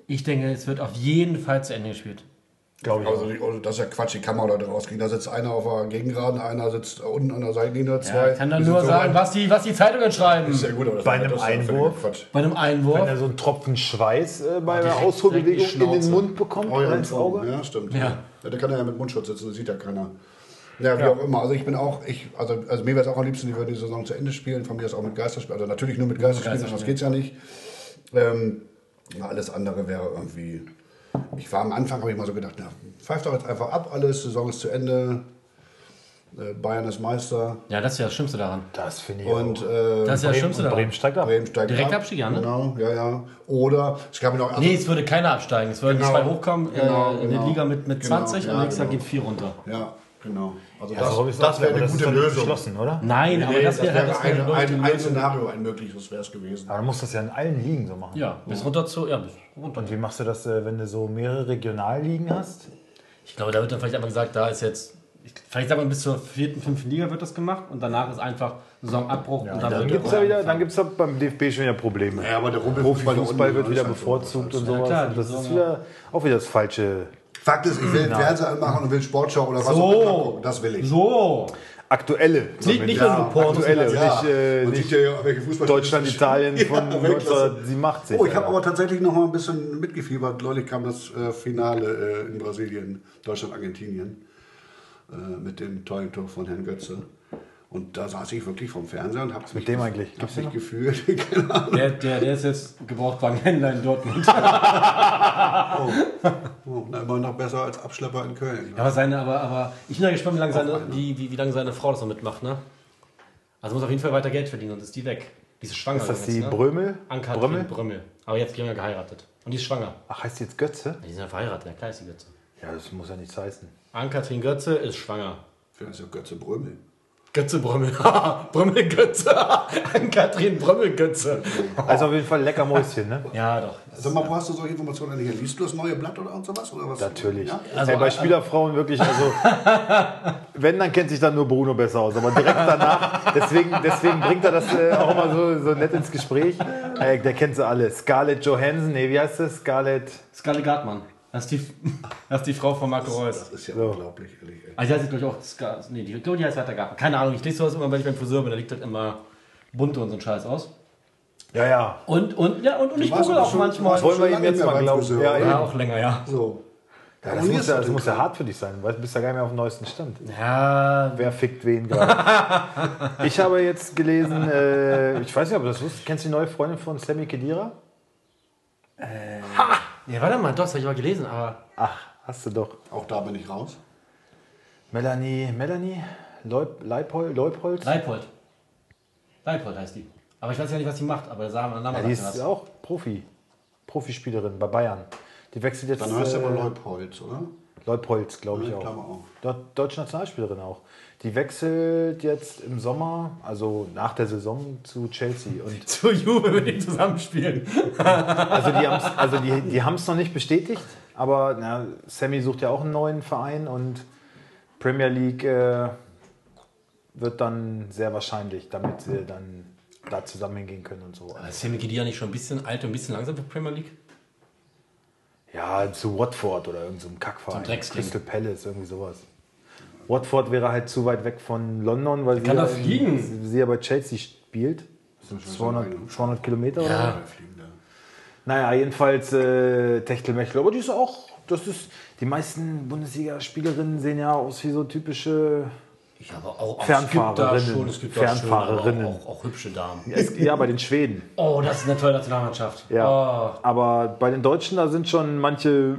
Ich denke, es wird auf jeden Fall zu Ende gespielt. Glaube ich. Also, also das ist ja Quatsch, die Kamera da rausgehen. Da sitzt einer auf der Gegengraden, einer sitzt unten an der Seitenlinie, zwei. Ich kann dann nur so sagen, was die, was die Zeitungen schreiben. Ist ja gut, aber das Bei ist- einem das ist ja Einwurf? Bei einem Wenn Einwurf. er so einen Tropfen Schweiß äh, bei der direkt- Ausholbewegung in den. Mund bekommt oder ja, ins Auge. ja, stimmt. Ja. Ja. der kann ja mit Mundschutz sitzen, das sieht ja keiner. Ja, wie Ja. auch immer. Also ich bin auch, ich, also, also mir wäre es auch am liebsten, ich würde die Saison zu Ende spielen, von mir aus auch mit Geisterspielen. Also natürlich nur mit Geisterspielen, das Geisterspielen. geht's ja nicht. Ähm, ja, alles andere wäre irgendwie. Ich war am Anfang, habe ich mal so gedacht, na, pfeift doch jetzt einfach ab, alles, Saison ist zu Ende. Äh, Bayern ist Meister. Ja, das ist ja das Schlimmste daran. Das finde ich Und auch. äh, Das ist ja das Schlimmste daran. Bremen steigt ab. Bremen steigt Direkt ab. Abstieg, ja, ne? Genau, ja, ja. Oder es gab ja noch. also- Nee, es würde keiner absteigen. Es würden Genau. zwei hochkommen Genau, äh, in der genau. Liga mit, mit Genau, 20 ja, und nächstes Jahr genau. geht vier runter. Ja, genau. Also Ja, das, ist das wäre aber eine gute Lösung. beschlossen, oder? Nein, aber Nee, das wäre das wäre ein, eine ein, ein. Szenario, ein mögliches wäre es gewesen. Aber dann muss das ja in allen Ligen so machen. Ja, bis runter zu, ja, bis runter. Und wie machst du das, äh, wenn du so mehrere Regionalligen hast? Ich glaube, da wird dann vielleicht einfach gesagt, da ist jetzt, ich, vielleicht sagen wir bis zur vierten, fünften Liga wird das gemacht und danach ist einfach Saisonabbruch und dann, Dann wird gibt es ja wieder, dann gibt's ja beim DFB schon wieder Probleme. Ja, aber der Rumpelfußball Profifußball wird wieder so. bevorzugt und Ja, sowas. klar, und das ist wieder auch wieder das falsche. Fakt ist, ich will den Fernseher anmachen und will Sportschau oder was auch immer So, gucken. Das will ich. so. Aktuelle. Nicht, nicht nur nur Pornos. aktuelle. sondern- nicht, äh, man nicht sieht ja, welche Fußball Deutschland, Italien von Ja, Weltklasse. 1987. Oh, ich habe aber tatsächlich noch mal ein bisschen mitgefiebert. Neulich kam das äh, Finale äh, in Brasilien, Deutschland-Argentinien, äh, mit dem tollen Tor von Herrn Götze. Und da saß ich wirklich vom Fernseher und habe mit dem eigentlich? Hab Gibt's mich gefühlt. Keine Ahnung. Der, der, der ist jetzt Gebrauchtwagenhändler in Dortmund. Oh, na, immer noch besser als Abschlepper in Köln. Aber seine, aber, aber ich bin ja gespannt, wie lange seine, wie, wie, wie lange seine Frau das noch mitmacht, ne? Also muss auf jeden Fall weiter Geld verdienen und ist die weg. Die ist schwanger. Ist das übrigens, die ne? Brömel? Anka Brömmel? Brömmel? Brömmel. Aber jetzt länger geheiratet. Und die ist schwanger. Ach, heißt die jetzt Götze? Die sind ja verheiratet, ja klar ist die Götze. Ja, das muss ja nichts heißen. Ann-Kathrin Götze ist schwanger. Vielleicht ist ja Götze Brömel. Götze Brömmel. Brömmel Götze. Ann-Kathrin Brömmel Götze. Also auf jeden Fall lecker Mäuschen, ne? Ja, doch. Sag mal, wo hast du solche Informationen eigentlich? Liest du das neue Blatt oder sowas? Oder was? Natürlich. Ja? Also, Ey, bei äh, Spielerfrauen wirklich, also wenn, dann kennt sich dann nur Bruno besser aus. Aber direkt danach, deswegen, deswegen bringt er das äh, auch immer so, so nett ins Gespräch. Äh, der kennt sie alle. Scarlett Johansson, nee, wie heißt das? Scarlett. Scarlett Gartmann. Das ist die, das ist die Frau von Marco Reus. Das ist ja unglaublich, ehrlich. ey. Also die heißt, glaube ich, auch Scar Nee, die, glaube, die heißt weiter Gartmann. Keine Ahnung, ich lese sowas immer, wenn ich beim Friseur bin, da liegt halt immer bunte und so ein Scheiß aus. Ja, ja. Und, und, ja, und, und ich google auch schon- manchmal. warst Wollen wir ihm jetzt mal glauben? Friseur, Ja. Ja, auch länger, ja. So. Ja, das muss ja, das muss ja hart für dich sein. Du bist ja gar nicht mehr auf dem neuesten Stand. Ja, Wer fickt wen gerade? ich habe jetzt gelesen, äh, ich weiß nicht, ob du das wusstest, kennst du die neue Freundin von Sammy Kedira? Ja warte mal, doch, das habe ich mal gelesen, aber. Ach, hast du doch. Auch da bin ich raus. Melanie, Melanie Leub, Leipold, Leupolz? Leipold. Leipold heißt die. Aber ich weiß ja nicht, was sie macht, aber der Name Ja, die ist was. auch Profi. Profispielerin bei Bayern. Die wechselt jetzt. Dann heißt äh, aber Leupolz, oder? Leupolz, glaube ich Ja, auch. Dort, deutsche Nationalspielerin auch. Die wechselt jetzt im Sommer, also nach der Saison, zu Chelsea. Und Zu Juve mit denen zusammenspielen. also die haben es also die, die noch nicht bestätigt, aber na, Sammy sucht ja auch einen neuen Verein und Premier League äh, wird dann sehr wahrscheinlich, damit sie dann da zusammen hingehen können und so. Ist Sammy Khedira nicht schon ein bisschen alt und ein bisschen langsam für Premier League? Ja, zu Watford oder irgendeinem so einem Kackverein. Zum Drecksding. Crystal Palace, irgendwie sowas. Watford wäre halt zu weit weg von London, weil sie kann ja, da fliegen. sie ja bei Chelsea spielt. Das sind 200, 200 Kilometer oder Ja. so. Naja, jedenfalls äh, Techtelmechtel. Aber die ist auch, das ist, die meisten Bundesligaspielerinnen sehen ja aus wie so typische, Ja, aber auch, auch Fernfahrerinnen. Es gibt da schon, es gibt Fernfahrerinnen. Auch, auch, auch hübsche Damen. ja, es- ja, bei den Schweden. Oh, das ist eine tolle Nationalmannschaft. Ja. Oh. Aber bei den Deutschen, da sind schon manche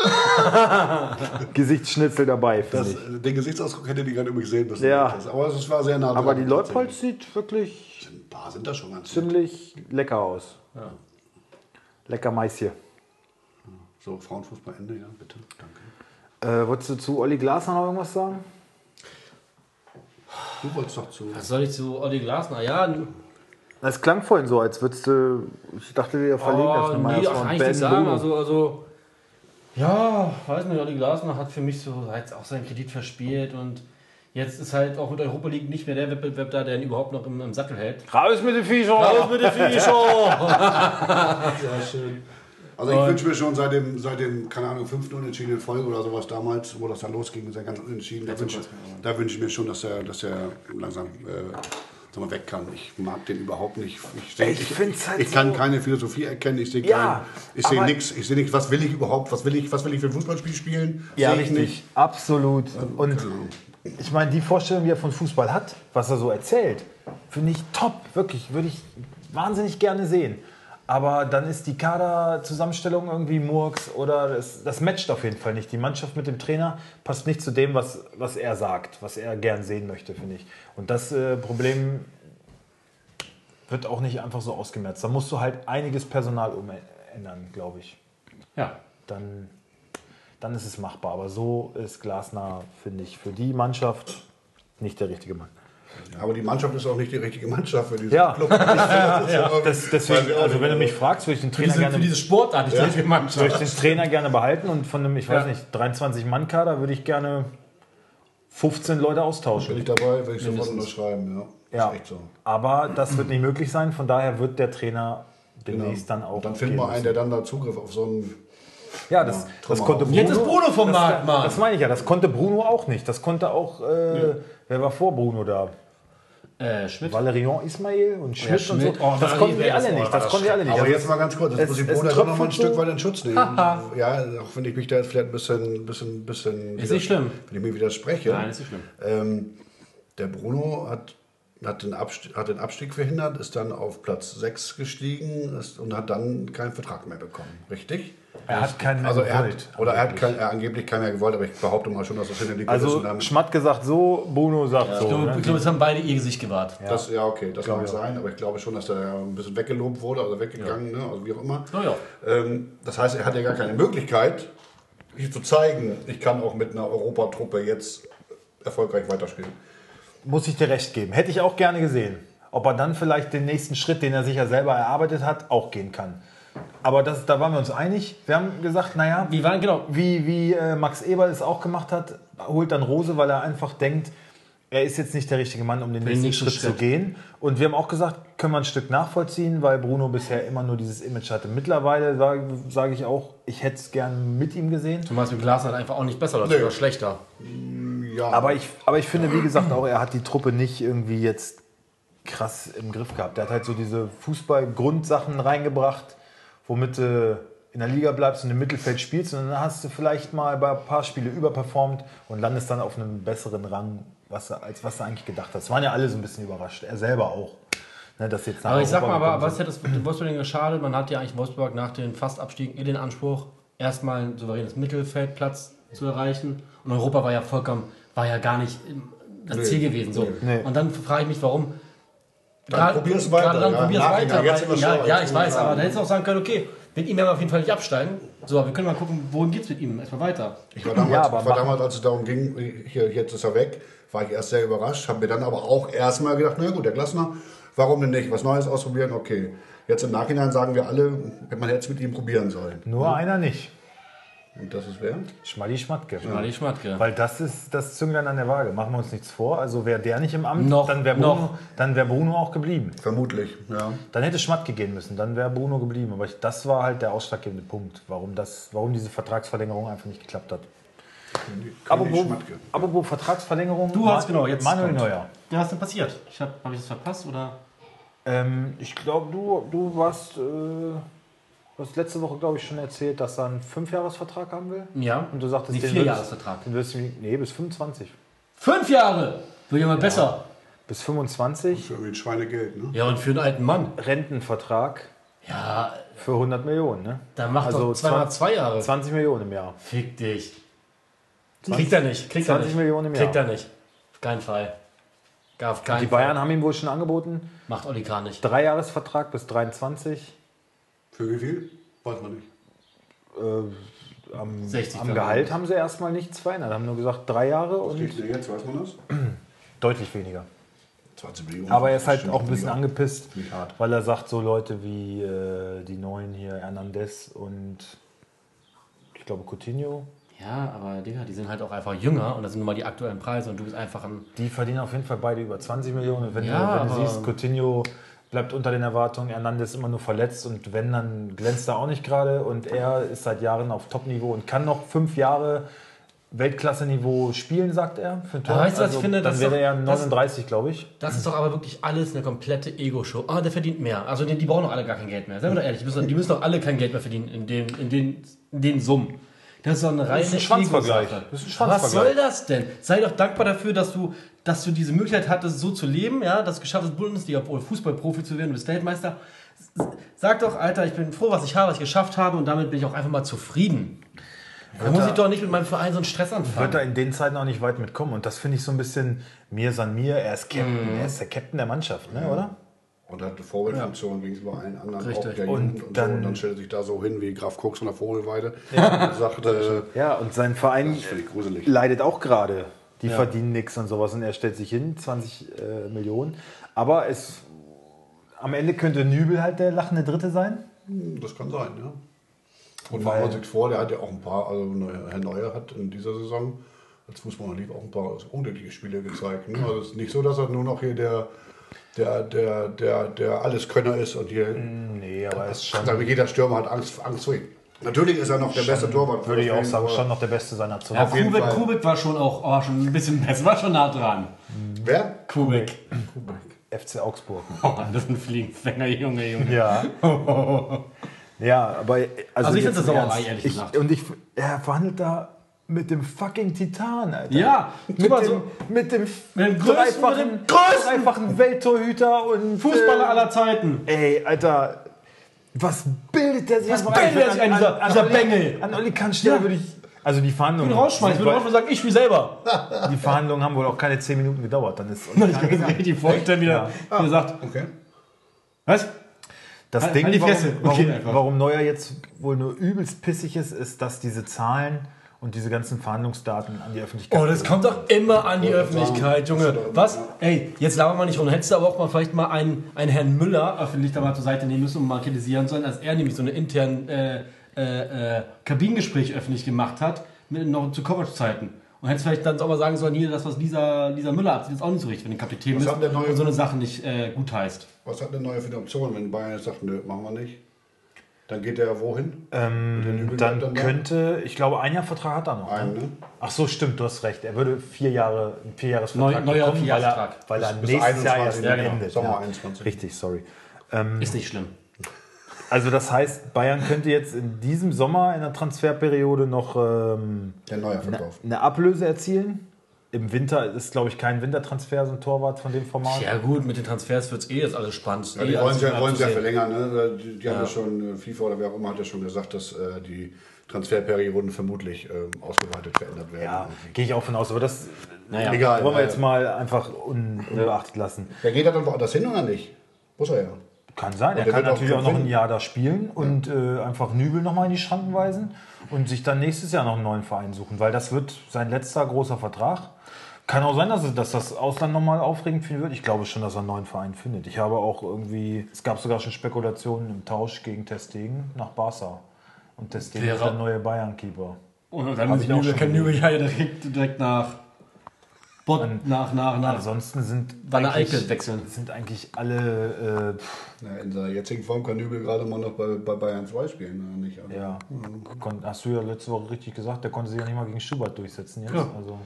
Gesichtsschnitzel dabei, finde Das, ich. äh, den Gesichtsausdruck hätte die gerade übrigens sehen müssen. Ja. Das- Aber es war sehr nah dran. Aber die. Leupolz sieht wirklich Ein paar sind da schon ganz ziemlich lecker aus. Lecker Mais hier. So, Frauenfußball Ende, ja, bitte. Danke. Äh, wolltest du zu Olli Glasner noch irgendwas sagen? Du wolltest doch zu. Was soll ich zu Olli Glasner? Ja, Es klang vorhin so, als würdest du. Ich dachte, wir verlegen das oh, nochmal nee, erst ach, mal kann ich Ben nicht sagen. Also, also Ja, weiß nicht, Olli Glasner hat für mich so jetzt auch seinen Kredit verspielt und jetzt ist halt auch mit Europa League nicht mehr der Wettbewerb da, der ihn überhaupt noch im, im Sattel hält. Raus mit dem Fischer! Raus mit der Fischer! Sehr schön. Also ich wünsche mir schon seit dem, seit dem, keine Ahnung, fünften Unentschieden in Folge oder sowas damals, wo das dann losging mit seinen ganzen Unentschieden, da wünsche wünsch ich mir schon, dass er, dass er langsam äh, mal, weg kann. Ich mag den überhaupt nicht. Ich, seh, Ich find's halt ich kann so- keine Philosophie erkennen, ich sehe Ja, ich sehe nichts, ich sehe nichts, was will ich überhaupt, was will ich, was will ich für ein Fußballspiel spielen? Ja, Sehe ich richtig. Absolut. Und keine Ahnung. ich meine, die Vorstellung, die er von Fußball hat, was er so erzählt, finde ich top. Wirklich, würde ich wahnsinnig gerne sehen. Aber dann ist die Kaderzusammenstellung irgendwie Murks oder das, das matcht auf jeden Fall nicht. Die Mannschaft mit dem Trainer passt nicht zu dem, was, was er sagt, was er gern sehen möchte, finde ich. Und das äh, Problem wird auch nicht einfach so ausgemerzt. Da musst du halt einiges Personal umändern, glaube ich. ja. Dann, dann ist es machbar. Aber so ist Glasner, finde ich, für die Mannschaft nicht der richtige Mann. Aber die Mannschaft ist auch nicht die richtige Mannschaft für diesen Ja. Club. Ist ja, Das, deswegen, also wenn du mich fragst, würde ich den Trainer diese, gerne für diese Sportart, nicht für die Mannschaft. würde ich den Trainer gerne behalten und von einem, ich weiß Ja. nicht, 23 Mann Kader würde ich gerne 15 Leute Bin austauschen. ich dabei, will ich sofort unterschreiben. Ja. Ja. Ist echt so. Aber das wird nicht möglich sein. Von daher wird der Trainer demnächst dann auch. Und dann finden wir einen, der dann da Zugriff auf so einen. Ja, das, Ja, das konnte. Bruno. Jetzt ist Bruno vom das, Markt, Mann. Das meine ich ja. Das konnte Bruno auch nicht. Das konnte auch. Äh, Wer war vor Bruno da? Äh, Schmidt. Valerian Ismail und Schmidt, und Schmidt. so. Oh, das konnten wäre alle das- nicht. Das konnten die alle nicht. Aber jetzt mal ganz kurz, es- jetzt muss ich es Bruder doch noch mal ein Stück weit in Schutz nehmen. ja, auch wenn ich mich da jetzt vielleicht ein bisschen, bisschen, bisschen. Ist nicht schlimm. Wenn ich mir widerspreche. Nein, ist nicht schlimm. Ähm, der Bruno hat, hat, den Abstieg, hat den Abstieg verhindert, ist dann auf Platz 6 gestiegen ist, und hat dann keinen Vertrag mehr bekommen. Richtig? Er hat keinen mehr Also er gewollt, hat, oder er hat angeblich. kein, er angeblich keinen mehr gewollt, aber ich behaupte mal schon, dass das hinter die Also Schmatt gesagt so, Bruno sagt so. Ich glaube, ne? ich glaube, es haben beide ihr Gesicht gewahrt. das, ja, okay, das auch. sein, aber ich glaube schon, dass er ein bisschen weggelobt wurde, also weggegangen, ne, also wie auch immer. Oh ja. Ähm, das heißt, er hat ja gar keine Möglichkeit, hier zu zeigen, ich kann auch mit einer Europatruppe jetzt erfolgreich weiterspielen. Muss ich dir recht geben. Hätte ich auch gerne gesehen. Ob er dann vielleicht den nächsten Schritt, den er sich ja selber erarbeitet hat, auch gehen kann. Aber das, da waren wir uns einig. Wir haben gesagt, naja, Wie waren, genau. wie, wie äh, Max Eberl es auch gemacht hat, holt dann Rose, weil er einfach denkt, er ist jetzt nicht der richtige Mann, um den nächsten, nächsten Schritt, zu Schritt. gehen. Und wir haben auch gesagt, können wir ein Stück nachvollziehen, weil Bruno bisher immer nur dieses Image hatte. Mittlerweile sage sage ich auch, ich hätte es gern mit ihm gesehen. Zum Beispiel Glas hat einfach auch nicht besser oder Nee. schlechter. Ja, Aber ich, aber ich finde, wie gesagt, auch er hat die Truppe nicht irgendwie jetzt krass im Griff gehabt. Er hat halt so diese Fußball-Grundsachen reingebracht, womit du in der Liga bleibst und im Mittelfeld spielst. Und dann hast du vielleicht mal bei ein paar Spiele überperformt und landest dann auf einem besseren Rang, was du, als was du eigentlich gedacht hast. Waren ja alle so ein bisschen überrascht. Er selber auch. Ne, dass jetzt nach Aber ich sag mal, aber was hätte das Wolfsburg schade? Man hat ja eigentlich Wolfsburg nach den Fastabstiegen eh den Anspruch, erstmal ein souveränes Mittelfeldplatz zu erreichen. Und Europa war ja vollkommen, war ja gar nicht das Nee. Ziel gewesen. So. Nee. Und dann frage ich mich, warum. Dann Gerade- probier's weiter, Dann ja, probier's weiter. wir Weil, ja, ja, ich weiß, aber dann hättest du auch sagen können, okay, mit ihm werden wir auf jeden Fall nicht absteigen. So, aber wir können mal gucken, wohin geht es mit ihm? Erstmal weiter. Ich war damals, Ja, aber ich war damals als es darum ging, hier, jetzt ist er weg, war ich erst sehr überrascht, habe mir dann aber auch erstmal gedacht, na gut, der Glasner, warum denn nicht? Was Neues ausprobieren? Okay. Jetzt im Nachhinein sagen wir alle, hätte man jetzt mit ihm probieren sollen. Nur einer nicht. Und das ist wer? Schmalli Schmatke. Die Schmatke. Weil das ist das Zünglein an der Waage. Machen wir uns nichts vor. Also wäre der nicht im Amt, Noch, dann wäre Bruno, dann wär Bruno auch geblieben. Vermutlich, ja. Dann hätte Schmatke gehen müssen, dann wäre Bruno geblieben. Aber ich, das war halt der ausschlaggebende Punkt, warum, das, warum diese Vertragsverlängerung einfach nicht geklappt hat. Apropos, apropos Vertragsverlängerung. Du hast genau, jetzt Manuel kommt. Neuer. Ja, was ist denn passiert? Ich habe hab ich das verpasst oder? Ähm, ich glaube, du, du warst, äh, du hast letzte Woche, glaube ich, schon erzählt, dass er einen Fünfjahresvertrag haben will. Ja. Und du sagtest, Nee, den Vierjahresvertrag. würdest- Den wirst du, nee, bis 25. Fünf Jahre! Wird ja mal besser. Bis 25 Für irgendwie ein Schweinegeld, ne? Ja, und für einen alten Mann. Rentenvertrag Ja, für 100 Millionen, ne? dann macht Also doch zweimal 20 zwei Jahre. 20 Millionen im Jahr. Fick dich. Kriegt er nicht. Kriegt er 20 nicht. Millionen im Jahr. Kriegt er nicht. Auf keinen Fall. Gar auf keinen Die Bayern haben ihm wohl schon angeboten, Fall. Macht Olli Kahn nicht. Dreijahresvertrag bis 23. Für wie viel? Weiß man nicht. Äh, am 60 am. Gehalt haben sie erstmal nichts verändert. Haben nur gesagt drei Jahre Was und kriegt der jetzt, weiß man das? deutlich weniger. 20 Millionen. Aber er ist halt auch ein bisschen angepisst, weil er sagt, so Leute wie äh, die neuen hier, Hernandez und Ich glaube Coutinho. Ja, aber Digga, die sind halt auch einfach jünger und das sind nun mal die aktuellen Preise und du bist einfach ein. Die verdienen auf jeden Fall beide über 20 Millionen. Wenn, Ja, du, wenn du siehst, Coutinho bleibt unter den Erwartungen, Hernandez ist immer nur verletzt und wenn, dann glänzt er auch nicht gerade. Und er ist seit Jahren auf Top-Niveau und kann noch fünf Jahre Weltklasse-Niveau spielen, sagt er. Für Tor. Weißt du, was ich finde? Dann wäre er das- 39, glaube ich. Das ist doch aber wirklich alles eine komplette Ego-Show. Ah, der verdient mehr. Also die, die brauchen doch alle gar kein Geld mehr. Seien wir doch ehrlich, die müssen, die müssen doch alle kein Geld mehr verdienen in den, in den, in den Summen. Das ist doch eine reine ein Schwanzvergleich. Das ist ein Was Schwanzvergleich. soll das denn? Sei doch dankbar dafür, dass du, dass du diese Möglichkeit hattest, so zu leben, ja, dass du geschafft hast, Bundesliga oder Fußballprofi zu werden, du bist Weltmeister. Sag doch, Alter, ich bin froh, was ich habe, was ich geschafft habe und damit bin ich auch einfach mal zufrieden. Da muss ich doch nicht mit meinem Verein so einen Stress anfangen. Wird er in den Zeiten auch nicht weit mitkommen. Und das finde ich so ein bisschen mir san mir. Er ist Captain, Mhm. er ist der Captain der Mannschaft, ne, oder? Und hat eine Vorbildfunktion gegenüber allen anderen Richtig. auch der Und Jugend und, dann- so. Und dann stellt er sich da so hin wie Graf Koks von der Vogelweide und sagt, äh, Ja, und sein Verein leidet auch gerade. Die verdienen nichts und sowas und er stellt sich hin, 20 äh, Millionen. Aber es am Ende könnte Nübel halt der lachende Dritte sein. Das kann sein, ja. Und machen wir uns vor, der hat ja auch ein paar, also Herr Neuer hat in dieser Saison als Fußballer lief auch ein paar unglückliche Spiele gezeigt. Ne? Also es ist nicht so, dass er nur noch hier der, der, der, der, der Alleskönner ist und hier Nee, aber er ist schon, Also jeder Stürmer hat Angst, Angst vor ihm. Natürlich ist er noch der beste Torwart. würde ich auch sagen, aber- schon noch der Beste seiner Zeit. ja, auf jeden Kubik, Fall. Kubik war schon auch oh, schon ein bisschen besser, war schon nah dran. Wer? Kubik. FC Augsburg. Oh, das ist ein Fliegenfänger, Junge, Junge. Ja. ja, aber also, Also ich im Sauerei, Ernst. ehrlich ich, gesagt. Und ich, er verhandelt da mit dem fucking Titan, Alter. Ja, mit dem, so- mit dem, Mit dem größten- dreifachen, mit dem größten- dreifachen Welttorhüter und Fußballer äh, aller Zeiten. Ey, Alter, was bildet der sich Was bildet der sich ein, dieser- dieser Olli- Bengel? An Olli Kahnstelle Ja. würde ich. Also die Verhandlungen. Ich will rausschmeißen, ich und sagen, ich spiele selber. Die Verhandlungen haben wohl auch keine 10 Minuten gedauert. Dann ist Olli Ich Kahn kann mir gegangen. richtig vorstellen, wie er wie er sagt, Okay. was? Das Halt- Ding, halt die warum, Fresse. warum, Okay, warum Neuer jetzt wohl nur übelst pissig ist, ist, dass diese Zahlen und diese ganzen Verhandlungsdaten an die Öffentlichkeit. Oh, das kommt doch immer an die Wollte Öffentlichkeit, Junge. ist Was? Ey, jetzt labern wir nicht rum. Hättest du aber auch mal vielleicht mal einen, einen Herrn Müller öffentlich da mal zur Seite nehmen müssen und mal kritisieren sollen, als er nämlich so eine internen äh, äh, äh, Kabinengespräch öffentlich gemacht hat, mit, noch zu Coverage-Zeiten. Und hättest vielleicht dann auch mal sagen sollen, hier, das, was Lisa, Lisa Müller hat, ist auch nicht so richtig, wenn du Kapitän der neue- und so eine Sache nicht äh, gut heißt. Was hat der neue für eine Option, wenn Bayern jetzt sagt, nö, machen wir nicht? Dann geht der wohin? Ähm, dann könnte, ich glaube, ein Jahr Vertrag hat er noch. Ein, ne? ne? Ach so, stimmt, du hast recht. Er würde vier Jahre, einen Vierjahresvertrag Neu- neuer bekommen, weil er, weil er Bis- bis nächstes Jahr 21, erst ja, genau, endet. Sommer 21. Richtig, sorry. Ist nicht schlimm. Also das heißt, Bayern könnte jetzt in diesem Sommer in der Transferperiode noch ähm, verkauft. eine Ablöse erzielen. Im Winter ist, glaube ich, kein Wintertransfer, so ein Torwart von dem Format. Ja gut, mit den Transfers wird es eh jetzt alles spannend. Ja, die eh wollen sie ja, wollen sie ja verlängern. Ne? Die, die haben ja schon, äh, FIFA oder wer auch immer hat ja schon gesagt, dass äh, die Transferperioden vermutlich ähm, ausgeweitet verändert werden. Ja, gehe ich auch von aus. Aber das Naja. Egal, wollen wir ja. jetzt mal einfach un unbeachtet lassen. Wer geht da dann woanders hin oder nicht? Muss er ja. Kann sein. Er kann auch natürlich auch noch ein. Jahr da spielen und äh, einfach Nübel nochmal in die Schranken weisen und sich dann nächstes Jahr noch einen neuen Verein suchen, weil das wird sein letzter großer Vertrag. Kann auch sein, dass, dass das Ausland nochmal aufregend finden wird. Ich glaube schon, dass er einen neuen Verein findet. Ich habe auch irgendwie, es gab sogar schon Spekulationen im Tausch gegen Testegen nach Barca. Und Testegen ist der neue Bayern-Keeper. Und dann Hab muss ich auch Nübel, kann Nübel ja direkt, direkt nach Bot, nach, nach, nach. Ansonsten sind Wanne eigentlich- wechseln. sind eigentlich alle, äh, Ja, in seiner jetzigen Form kann Nübel gerade mal noch bei, bei Bayern 2 spielen, nicht? Also, ja, kon- hast du ja letzte Woche richtig gesagt, der konnte sich ja nicht mal gegen Schubert durchsetzen jetzt. Ja. Also,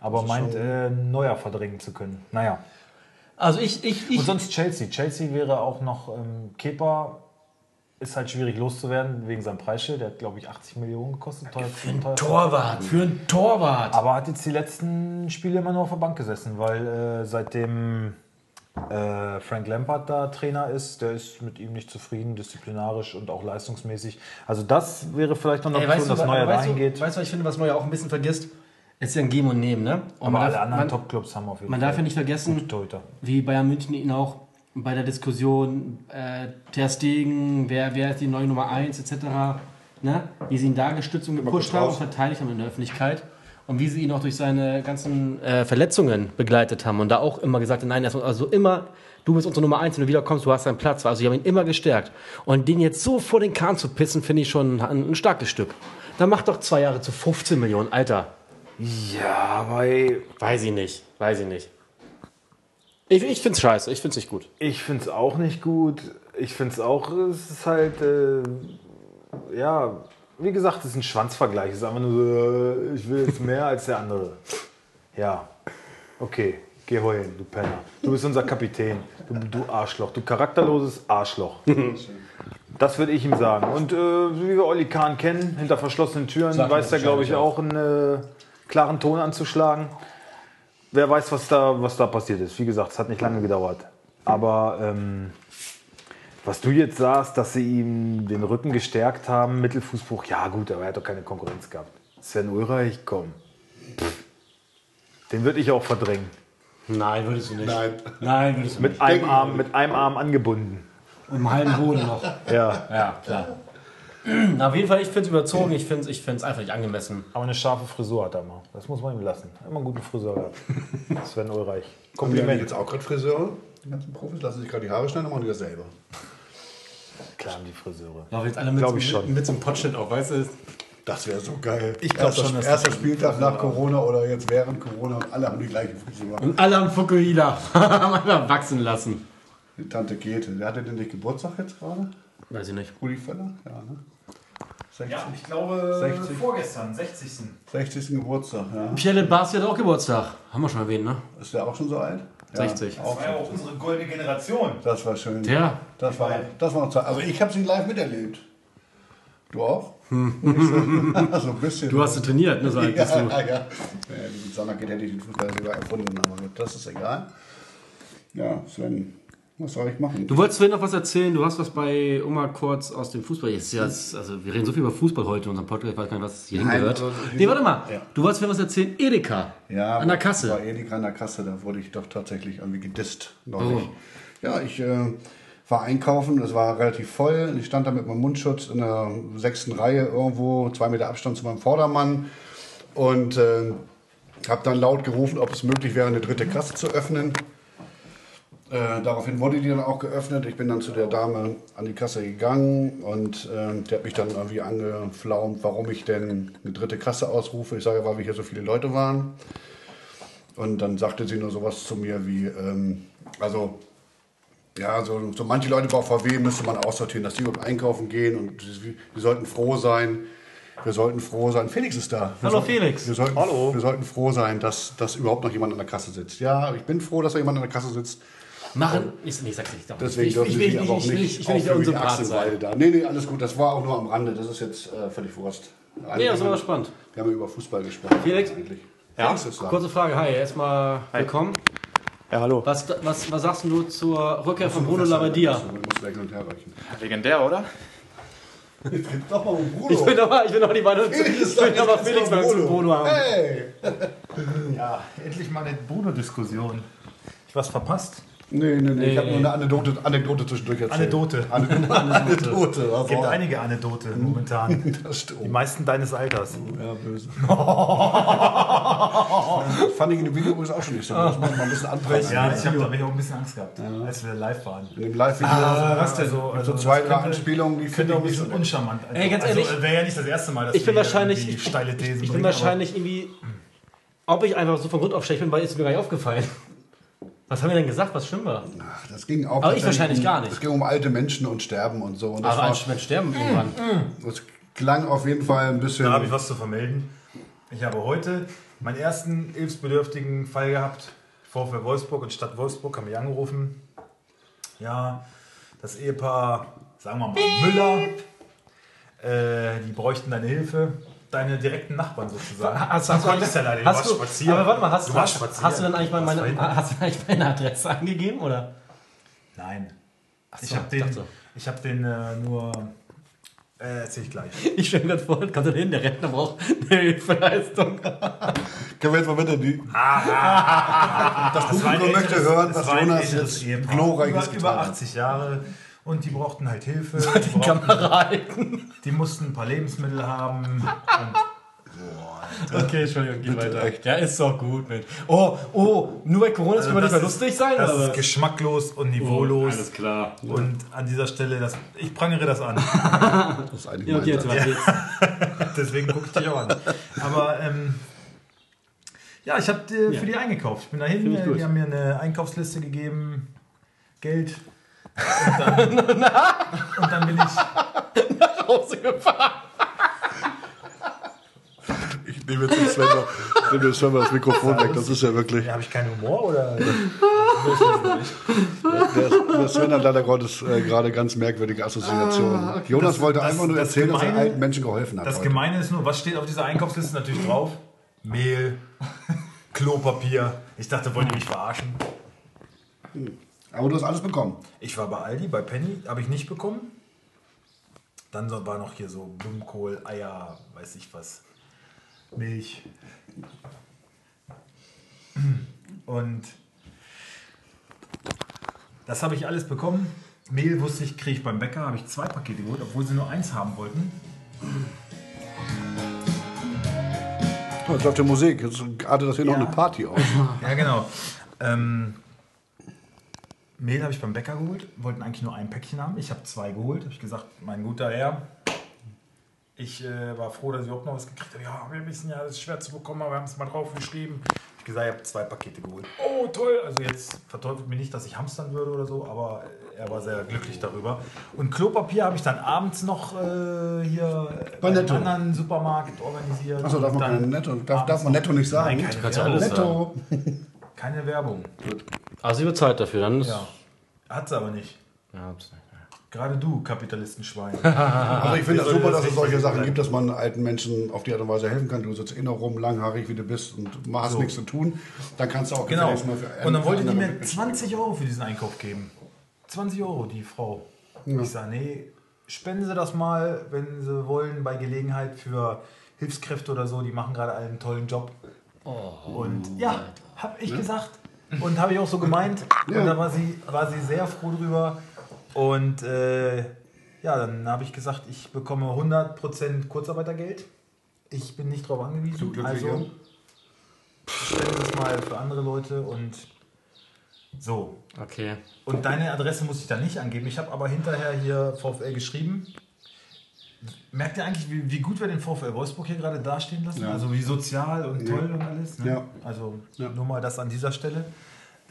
aber meint, äh, Neuer verdrängen zu können. Naja. Also ich, ich, ich Und sonst Chelsea. Chelsea wäre auch noch ähm, Kepa. Ist halt schwierig loszuwerden wegen seinem Preisschild. Der hat, glaube ich, 80 Millionen gekostet. Teuer, teuer. Torwart, für einen Torwart. Aber hat jetzt die letzten Spiele immer nur auf der Bank gesessen, weil äh, seitdem äh, Frank Lampard da Trainer ist, der ist mit ihm nicht zufrieden, disziplinarisch und auch leistungsmäßig. Also das wäre vielleicht noch eine Option, weißt, du, dass Neuer dahin du, geht. weißt du, was ich finde, was Neuer auch ein bisschen vergisst? Es ist ja ein Geben und Nehmen, ne? Und Aber man alle darf- anderen man, Top-Clubs haben auf jeden man Fall darf ja nicht vergessen, wie Bayern München ihn auch bei der Diskussion äh, Ter Stegen, wer, wer ist die neue Nummer 1 etc., ne? wie sie ihn da gestützt und gepusht haben und verteidigt haben in der Öffentlichkeit und wie sie ihn auch durch seine ganzen äh, Verletzungen begleitet haben und da auch immer gesagt haben, nein, also immer, du bist unsere Nummer 1, wenn du wiederkommst, du hast deinen Platz. Also sie haben ihn immer gestärkt. Und den jetzt so vor den Kahn zu pissen, finde ich schon ein, ein starkes Stück. Dann mach doch zwei Jahre zu 15 Millionen, Alter. Ja, weil Weiß ich nicht, weiß ich nicht. Ich, ich find's scheiße, ich find's nicht gut. ich finde es auch nicht gut. Ich finde es auch, es ist halt, äh, ja, wie gesagt, es ist ein Schwanzvergleich. Es ist einfach nur so, äh, ich will jetzt mehr als der andere. Ja, okay, geh heulen, du Penner. Du bist unser Kapitän, du, du Arschloch, du charakterloses Arschloch. Das würde ich ihm sagen. Und äh, wie wir Olli Kahn kennen, hinter verschlossenen Türen, Sagt weiß er glaube ich, auch einen äh, klaren Ton anzuschlagen. Wer weiß, was da, was da passiert ist. Wie gesagt, es hat nicht lange gedauert. Aber ähm, was du jetzt sagst, dass sie ihm den Rücken gestärkt haben, Mittelfußbruch, ja gut, aber er hat doch keine Konkurrenz gehabt. Sven Ulreich, komm. Pff. Den würde ich auch verdrängen. Nein, würdest du nicht. Nein. Nein, würdest du nicht. Mit einem Arm, mit einem Arm angebunden. Und im halben Boden noch. Ja. Ja, klar. Na, auf jeden Fall, ich find's überzogen, ich find's, ich find's einfach nicht angemessen. Aber eine scharfe Frisur hat er mal. Das muss man ihm lassen. Immer einen guten Friseur gehabt. Sven Ulreich. Kompliment. jetzt auch gerade Friseure? Die ganzen Profis lassen sich gerade die Haare schneiden und machen die das selber. Klar, die Friseure. Laufen jetzt alle mit, Glaub so, ich schon. mit, mit so einem Potschnitt auf, weißt du? Das wäre so geil. Ich glaub erster, schon, dass Erster Spieltag nach Corona oder jetzt während Corona und alle haben die gleiche Frisur. Und alle haben Fukuhila. haben einfach wachsen lassen. Die Tante Käthe. Wer hatte denn nicht Geburtstag jetzt gerade? Weiß ich nicht. Rudi Völler? Ja, ne? 60. ich glaube 60. vorgestern, 60. 60. Geburtstag, ja. Pierre Barsi hat auch Geburtstag. Haben wir schon erwähnt, ne? Ist der auch schon so alt? Ja, 60. Auch schon. auch unsere goldene Generation. Das war schön. Ja. Das war, das war noch Zeit. Also ich habe sie live miterlebt. Du auch? Nicht so, ein bisschen. Du hast sie trainiert, ne? So alt ja, bist du. ja, ja. Mit Sanderkind hätte ich den Fußball sogar erfunden, aber gut, das ist egal. Ja, Sven, was soll ich machen? Du wolltest vorhin noch was erzählen, du hast was bei Oma kurz aus dem Fußball. Jetzt, ja, also wir reden so viel über Fußball heute in unserem Podcast, ich weiß gar nicht, was hier hingehört. also, nee, warte mal. Ja. Du wolltest mir was erzählen, Edeka. Ja, An der Kasse. Bei Edeka an der Kasse, da wurde ich doch tatsächlich irgendwie gedisst. Neulich. Oh. Ja, ich äh, war einkaufen, es war relativ voll. Ich stand da mit meinem Mundschutz in der sechsten Reihe irgendwo, zwei Meter Abstand zu meinem Vordermann. Und äh, habe dann laut gerufen, ob es möglich wäre, eine dritte Kasse zu öffnen. Äh, daraufhin wurde die dann auch geöffnet. Ich bin dann zu der Dame an die Kasse gegangen und äh, die hat mich dann irgendwie angeflaumt, warum ich denn eine dritte Kasse ausrufe. Ich sage, weil wir hier so viele Leute waren. Und dann sagte sie nur sowas zu mir wie, ähm, also, ja, so, so manche Leute bei VW müsste man aussortieren, dass die überhaupt einkaufen gehen und wir, sollten froh sein. Wir sollten froh sein. Felix ist da. Wir Hallo, sollten- Felix. Wir sollten, Hallo. Wir sollten froh sein, dass, dass überhaupt noch jemand an der Kasse sitzt. Ja, ich bin froh, dass da jemand an der Kasse sitzt. Machen. Ich, nee, sag's nicht. Doch. Deswegen ich, dürfen ich, Sie ich, sich ich, aber auch ich, nicht nicht, ich nicht die Unsympath sein. Achselweide da. Nee, nee, alles gut. Das war auch nur am Rande. Das ist jetzt äh, völlig Wurst. Nee, das war aber spannend. Wir haben ja über Fußball gesprochen. Felix? Eigentlich. Ja? Ist. Kurze Frage, hi, erstmal willkommen. Ja, hallo. Was, was, was sagst du zur Rückkehr von Bruno Du Labbadia? musst gleich hin und her reichen. Legendär, oder? Doch mal um Bruno. Ich will noch mal, ich will die Meinung zu, Felix ich will noch mal Felix jetzt Meinung zu Bruno. Bruno haben. Hey! Ja, endlich mal eine Bruno-Diskussion. Ich was verpasst? Nee, nee, nee. Nee. Ich habe nur eine Anekdote, Anekdote zwischendurch erzählt. Anekdote. Anekdote. Anekdote. Es Also, gibt einige Anekdote momentan. das Die stimmt. meisten deines Alters. Ja, böse. Fand ich in dem Video übrigens auch schon nicht so. Das muss man ein bisschen anpassen. Ja, ich habe da ich auch ein bisschen Angst gehabt, als wir live waren. In dem Live-Video was denn so? so zwei, drei Anspielungen, die finde auch ich ein nicht so bisschen uncharmant. Also, Ey, ganz ehrlich, also, wäre ja nicht das erste Mal, dass Ich bin wir hier wahrscheinlich, ich, steile Thesen ich bin wahrscheinlich irgendwie, ob ich einfach so von Grund auf schlecht bin, weil ist mir gar nicht aufgefallen. Was haben wir denn gesagt, was schlimm war? Ach, das ging auch Aber ich wahrscheinlich um, gar nicht. Es ging um alte Menschen und Sterben und so. Und das, Aber war, ein Mensch sterben irgendwann. das klang auf jeden Fall ein bisschen. Da habe ich was zu vermelden. Ich habe heute meinen ersten hilfsbedürftigen Fall gehabt. VfL Wolfsburg und Stadt Wolfsburg haben mich angerufen. Ja, das Ehepaar, sagen wir mal Müller, äh, die bräuchten deine Hilfe. Deine direkten Nachbarn sozusagen. Hast, Du hast, konntest ja leider, du warst du, spazieren. aber warte mal, hast, du warst hast, spazieren. hast du dann eigentlich mal meine, hast du eigentlich meine Adresse angegeben oder? Nein. ich so, habe ich den, dachte. ich hab den äh, nur. Äh, erzähl ich gleich. Ich stelle mir gerade vor, kommt dann hin, der Rentner braucht eine Hilfeleistung. Können wir jetzt mal bitte die. das war ein Publikum möchte hören, es was Jonas jetzt glorreiches über, über hat. 80 Jahre und die brauchten halt Hilfe. Die, Die brauchten, Kamera halten. die mussten ein paar Lebensmittel haben. Und Okay, Entschuldigung, geh weiter. echt. Ja, ist doch gut, Mensch. Oh, oh, nur bei Corona ist Also man nicht das mehr lustig sein, das oder ist geschmacklos und niveaulos. Alles klar. Und an dieser Stelle, das, ich prangere das an. Das ist eigentlich Ja, okay, jetzt mal. Deswegen gucke ich dich auch an. Aber ähm, ja, ich habe äh, Ja. für die eingekauft. Ich bin dahin, äh, die haben mir eine Einkaufsliste gegeben, Geld. Und dann, und dann bin ich. Nach Hause gefahren. Ich nehme jetzt den Sven mal, nehme dem Sven mal das Mikrofon weg. Das ist ja wirklich. Ja, habe ich keinen Humor oder? Der, der Sven hat leider Gottes äh, gerade ganz merkwürdige Assoziationen. Jonas Das- wollte das- einfach nur das erzählen, dass er Gemeine- alten Menschen geholfen hat. Das heute. Gemeine ist nur, was steht auf dieser Einkaufsliste natürlich drauf? Mehl, Klopapier. Ich dachte, wollt ihr mich verarschen? Aber du hast alles bekommen. Ich war bei Aldi, bei Penny, habe ich nicht bekommen. Dann war noch hier so Blumenkohl, Eier, weiß ich was, Milch. Und das habe ich alles bekommen. Mehl wusste ich, kriege ich beim Bäcker, habe ich zwei Pakete geholt, obwohl sie nur eins haben wollten. Jetzt läuft die Musik. Jetzt artet das hier noch Ja. eine Party aus. Ja, genau. Ähm, Mehl habe ich beim Bäcker geholt, wollten eigentlich nur ein Päckchen haben. Ich habe zwei geholt. Habe ich gesagt, mein guter Herr, ich äh, war froh, dass ich überhaupt noch was gekriegt habe. Ja, wir wissen ja, das ist schwer zu bekommen, aber wir haben es mal drauf geschrieben. Ich habe gesagt, ich habe zwei Pakete geholt. Oh, toll. Also jetzt verteufelt mir nicht, dass ich hamstern würde oder so, aber er war sehr glücklich darüber. Und Klopapier habe ich dann abends noch äh, hier Bei einem Netto. anderen Supermarkt organisiert. Achso, darf man Netto, darf, darf man Netto nicht sagen? Nein, keine Netto. Keine Werbung. Also sie bezahlt dafür, dann ist. Ja. Hat sie aber nicht. Ja, hab's nicht. Gerade du, Kapitalistenschwein. Also ich finde soll super, das dass es solche Sachen gibt, dass man alten Menschen auf die Art und Weise helfen kann. Du sitzt eh noch rum, langhaarig wie du bist und hast So. nichts zu tun. Dann kannst du auch genau. mal für Und dann wollte die mir Mitmenschen- 20 Euro für diesen Einkauf geben. 20 Euro, die Frau. Ich sage, nee, spenden Sie das mal, wenn Sie wollen, bei Gelegenheit für Hilfskräfte oder so. Die machen gerade einen tollen Job. Und ja, habe ich gesagt. Und habe ich auch so gemeint. Ja. Und da war sie, war sie sehr froh drüber. Und äh, ja, dann habe ich gesagt, ich bekomme 100% Kurzarbeitergeld. Ich bin nicht darauf angewiesen. Also spende es mal für andere Leute und so. Okay. Und deine Adresse muss ich da nicht angeben. Ich habe aber hinterher hier VfL geschrieben. Merkt ihr eigentlich, wie, wie gut wir den VfL Wolfsburg hier gerade dastehen lassen? Ja. Also wie sozial und Ja. toll und alles. Ne? Ja. Also nur mal das an dieser Stelle.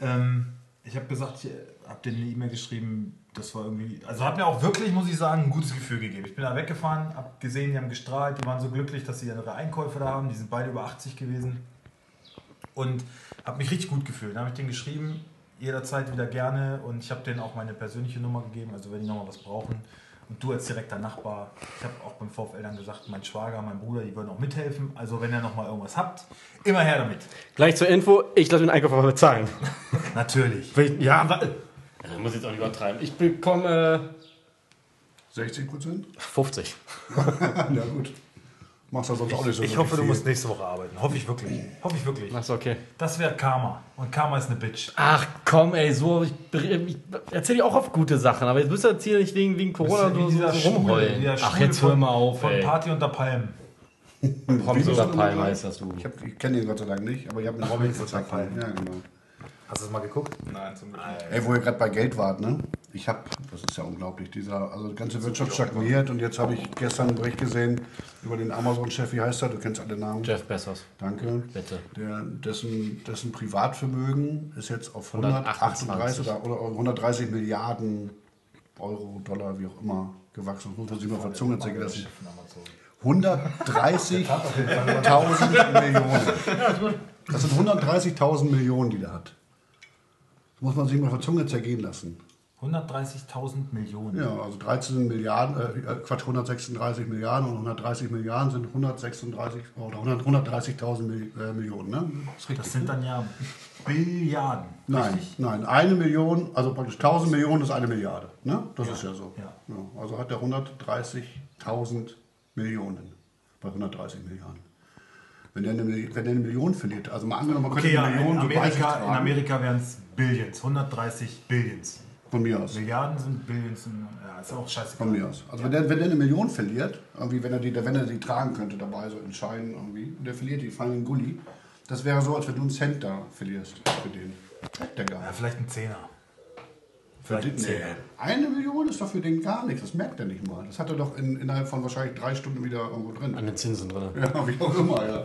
Ähm, ich habe gesagt, ich habe denen eine E-Mail geschrieben, das war irgendwie, also hat mir auch wirklich, muss ich sagen, ein gutes Gefühl gegeben. Ich bin da weggefahren, habe gesehen, die haben gestrahlt, die waren so glücklich, dass sie ihre Einkäufe da haben. Die sind beide über 80 gewesen und habe mich richtig gut gefühlt. Dann habe ich denen geschrieben, jederzeit wieder gerne und ich habe denen auch meine persönliche Nummer gegeben, also wenn die nochmal was brauchen. Und du als direkter Nachbar, ich habe auch beim VfL dann gesagt, mein Schwager, mein Bruder, die würden auch mithelfen. Also wenn ihr nochmal irgendwas habt, immer her damit. Gleich zur Info, ich lasse den Einkauf aber bezahlen. Natürlich. Ja, wa- also, muss ich jetzt auch nicht übertreiben. Ich bekomme 60 Prozent? äh, 50. ja gut. Machst du sonst auch nicht so Ich hoffe, du viel. musst nächste Woche arbeiten. Hoffe ich wirklich. Hoffe ich wirklich. Achso, okay. Das wäre Karma. Und Karma ist eine Bitch. Ach komm, ey, so. Ich, ich erzähle dir auch oft gute Sachen, aber jetzt bist du jetzt hier nicht wegen, wegen Corona Wie so, so rumheulen. Ach, jetzt hör mal auf, Von ey. Party unter Palmen. Promis Wie oder bist du Palm nochmal heißt das du. Ich, hab- ich kenne ihn Gott sei Dank nicht, aber ich habe einen Robin unter Palmen. Ja, genau. Hast du es mal geguckt? Nein, zum Glück. Ey, wo ihr gerade bei Geld wart, ne? Ich habe, das ist ja unglaublich, dieser, also die ganze Wirtschaft stagniert und jetzt habe ich gestern einen Bericht gesehen über den Amazon-Chef, wie heißt er? Du kennst alle Namen. Jeff Bezos, Danke. bitte. Der, dessen, dessen Privatvermögen ist jetzt auf 128 138 oder, oder 130 Milliarden Euro, Dollar, wie auch immer, gewachsen. Das muss man sich mal Zunge zergehen lassen. 130.000 Millionen. Das sind 130.000 Millionen, die der hat. Das muss man sich mal der Zunge zergehen lassen. 130.000 Millionen. Ja, also 13 Milliarden, äh, Quatsch, 136 Milliarden und 130 Milliarden sind 136 oder 100 130.000 Mil- äh, Millionen, ne? Das. Das sind dann ja Billiarden. Nein, Richtig? nein, eine Million, also praktisch 1000 Millionen ist eine Milliarde. Ne? Das ist ja so. ja. also hat er 130.000 Millionen bei 130 Milliarden. Wenn der, eine, wenn der eine Million verliert, also mal angenommen, man könnte Okay, ja, eine in Million so sich Amerika, in tragen, Amerika wären es Billions. 130 Billions. Von mir aus. Milliarden sind Billions. sind- Ja, ist auch scheißegal. Von mir aus. Also wenn, der, wenn der eine Million verliert, irgendwie, wenn er die, wenn er die tragen könnte dabei, so entscheiden irgendwie, und der verliert die, fallen in den Gully, das wäre so, als wenn du einen Cent da verlierst für den. Der Ja, gar vielleicht ein Zehner. Vielleicht Nee, 10. eine Million ist doch für den gar nichts. Das merkt er nicht mal. Das hat er doch in, innerhalb von wahrscheinlich drei Stunden wieder irgendwo drin. An den Zinsen drin. Ja, wie auch immer, ja.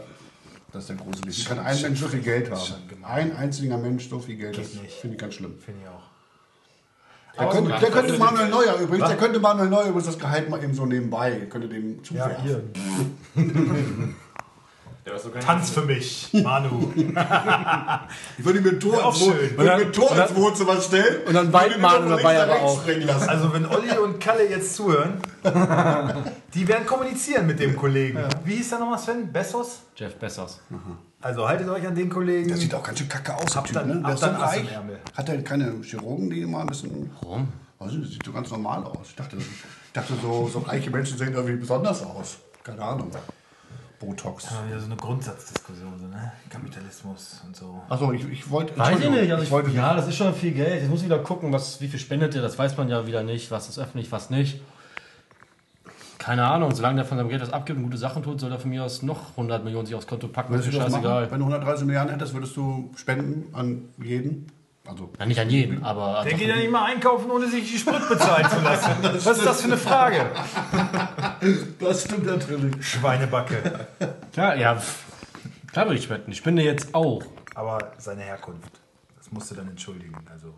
Das ist der große. Wie kann ein Mensch so viel Geld haben? gemein. Ein einziger Mensch so viel Geld, Geht das nicht. finde ich ganz schlimm. Finde ich auch. Der könnte, der könnte Manuel Neuer übrigens, der könnte Manuel Neuer übrigens das Gehalt mal eben so nebenbei, könnte dem Ja, zuwerfen. hier. Der ist so Tanz für mich, Manu. Ich würde mir ein Tor, ins, Wohnzimmer stellen. und dann weint Manu dabei aber auch. Also wenn Olli und Kalle jetzt zuhören, die werden kommunizieren mit dem Kollegen. Wie hieß der nochmal, Sven? Bessos? Jeff Bezos. Also haltet euch an den Kollegen. Der sieht auch ganz schön kacke aus, Hab Typ, dann- ne? hab dann Ass im. Ärmel. Hat er keine Chirurgen, die immer ein bisschen... Warum? Nicht, das sieht so ganz normal aus. Ich dachte, ich dachte so, so reiche Menschen sehen irgendwie besonders aus. Keine Ahnung. Botox. Ja, wieder so eine Grundsatzdiskussion, so, ne? Kapitalismus und so. Achso, ich, ich wollte... Weiß ich nicht. Also ich, wollte ja, das ist schon viel Geld. Jetzt muss ich wieder gucken, was, wie viel spendet ihr. Das weiß man ja wieder nicht. Was ist öffentlich, was nicht. Keine Ahnung. Solange der von seinem Geld das abgibt und gute Sachen tut, soll er von mir aus noch 100 Millionen sich aufs Konto packen. Das ist mir scheißegal. Wenn du 130 Milliarden hättest, würdest du spenden an jeden? Also, Ja, nicht an jeden, aber. Der geht ja nicht mal einkaufen, ohne sich die Sprit bezahlen zu lassen. Was ist das für eine Frage? das stimmt natürlich. Schweinebacke. Klar, ja. Klar würde ich spenden. Ich spende jetzt auch. Aber seine Herkunft, das musst du dann entschuldigen. Also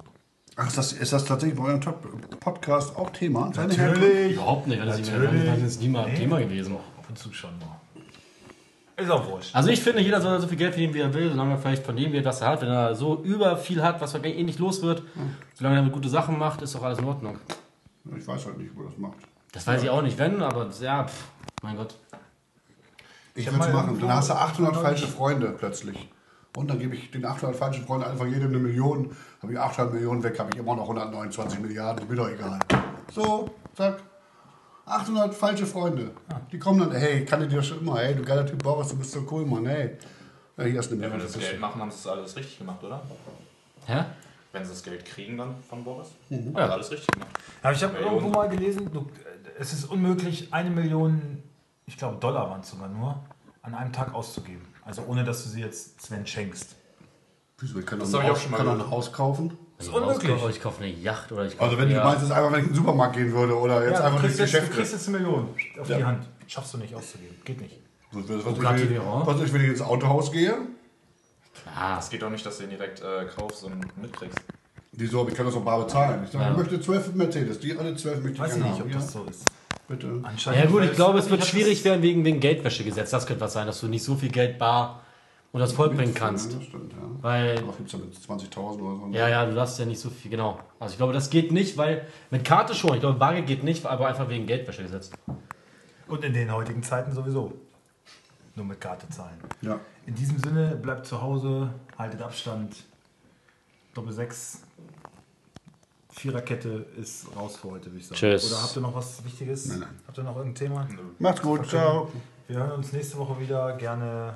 Ach, ist das, ist das tatsächlich bei eurem Top Podcast auch Thema? Herkunft? natürlich. Überhaupt nicht. Das ist mir- Natürlich. das ist nie mal Nee. Thema gewesen. Ab und zu schon mal. Ist auch wurscht. Also ich finde, jeder soll so viel Geld verdienen, wie er will, solange er vielleicht von dem Geld, was er hat, wenn er so über viel hat, was er eh nicht los wird, solange er damit gute Sachen macht, ist doch alles in Ordnung. Ich weiß halt nicht, wo das macht. Das weiß ich auch nicht, wenn, aber ja, pff, mein Gott. Ich hab würde es machen. Dann hast du 800 neulich- falsche Freunde plötzlich. Und dann gebe ich den 800 falschen Freunden einfach jedem eine Million. Habe ich 800 Millionen weg, habe ich immer noch 129 Milliarden. Ist mir doch egal. So, zack. 800 falsche Freunde. Die kommen dann, hey, kann ich dir schon immer, hey, du geiler Typ Boris, du bist so cool, Mann, hey. Ja, hier ist eine Ja, wenn sie das Geld machen, haben sie es alles richtig gemacht, oder? Hä? Wenn sie das Geld kriegen dann von Boris, Mhm. haben sie alles richtig gemacht. Aber ich habe irgendwo mal gelesen, du, es ist unmöglich, eine Million, ich glaube Dollar waren es sogar nur, an einem Tag auszugeben. Also ohne, dass du sie jetzt Sven schenkst. Wieso, ich kann doch Das ein, hab ich auch Haus- schon mal kann doch ein Haus kaufen. Ich unmöglich. kaufe- Ich kaufe eine Yacht oder ich kaufe. Also wenn du ja. meinst, es ist einfach, wenn ich in den Supermarkt gehen würde oder jetzt Ja, einfach kriegst, durchs jetzt, du Geschäft. kriegst jetzt eine Million auf Ja. die Hand. Schaffst du nicht auszugeben. Geht nicht. Was, was, was, ich, was ich, wenn ich ins Autohaus gehe? Ah, Es geht doch nicht, dass du ihn direkt äh, kaufst und mitkriegst. Wieso? Aber ich kann das auch bar bezahlen. Ich sage, Ja. ich möchte zwölf Mercedes. Die alle zwölf möchte ich Weiß ich gerne nicht, haben. ob Ja, das so ist. bitte. Anscheinend ja gut, ich glaube, es wird schwierig das- werden wegen dem Geldwäschegesetz. Das könnte was sein, dass du nicht so viel Geld bar unter das Volk bringen kannst. Ja, das stimmt, ja. Weil Was gibt es da mit 20.000 oder so? Ja, ja, du darfst ja nicht so viel, genau. Also ich glaube, das geht nicht, weil mit Karte schon. Ich glaube, Bargeld geht nicht, aber einfach wegen Geldwäschegesetz. Und in den heutigen Zeiten sowieso. Nur mit Karte zahlen. Ja. In diesem Sinne, bleibt zu Hause, haltet Abstand. Doppel 6. Viererkette ist raus für heute, würde ich sagen. Tschüss. Oder habt ihr noch was Wichtiges? Nein, nein. Habt ihr noch irgendein Thema? Macht's gut, ciao. Wir hören uns nächste Woche wieder. Gerne.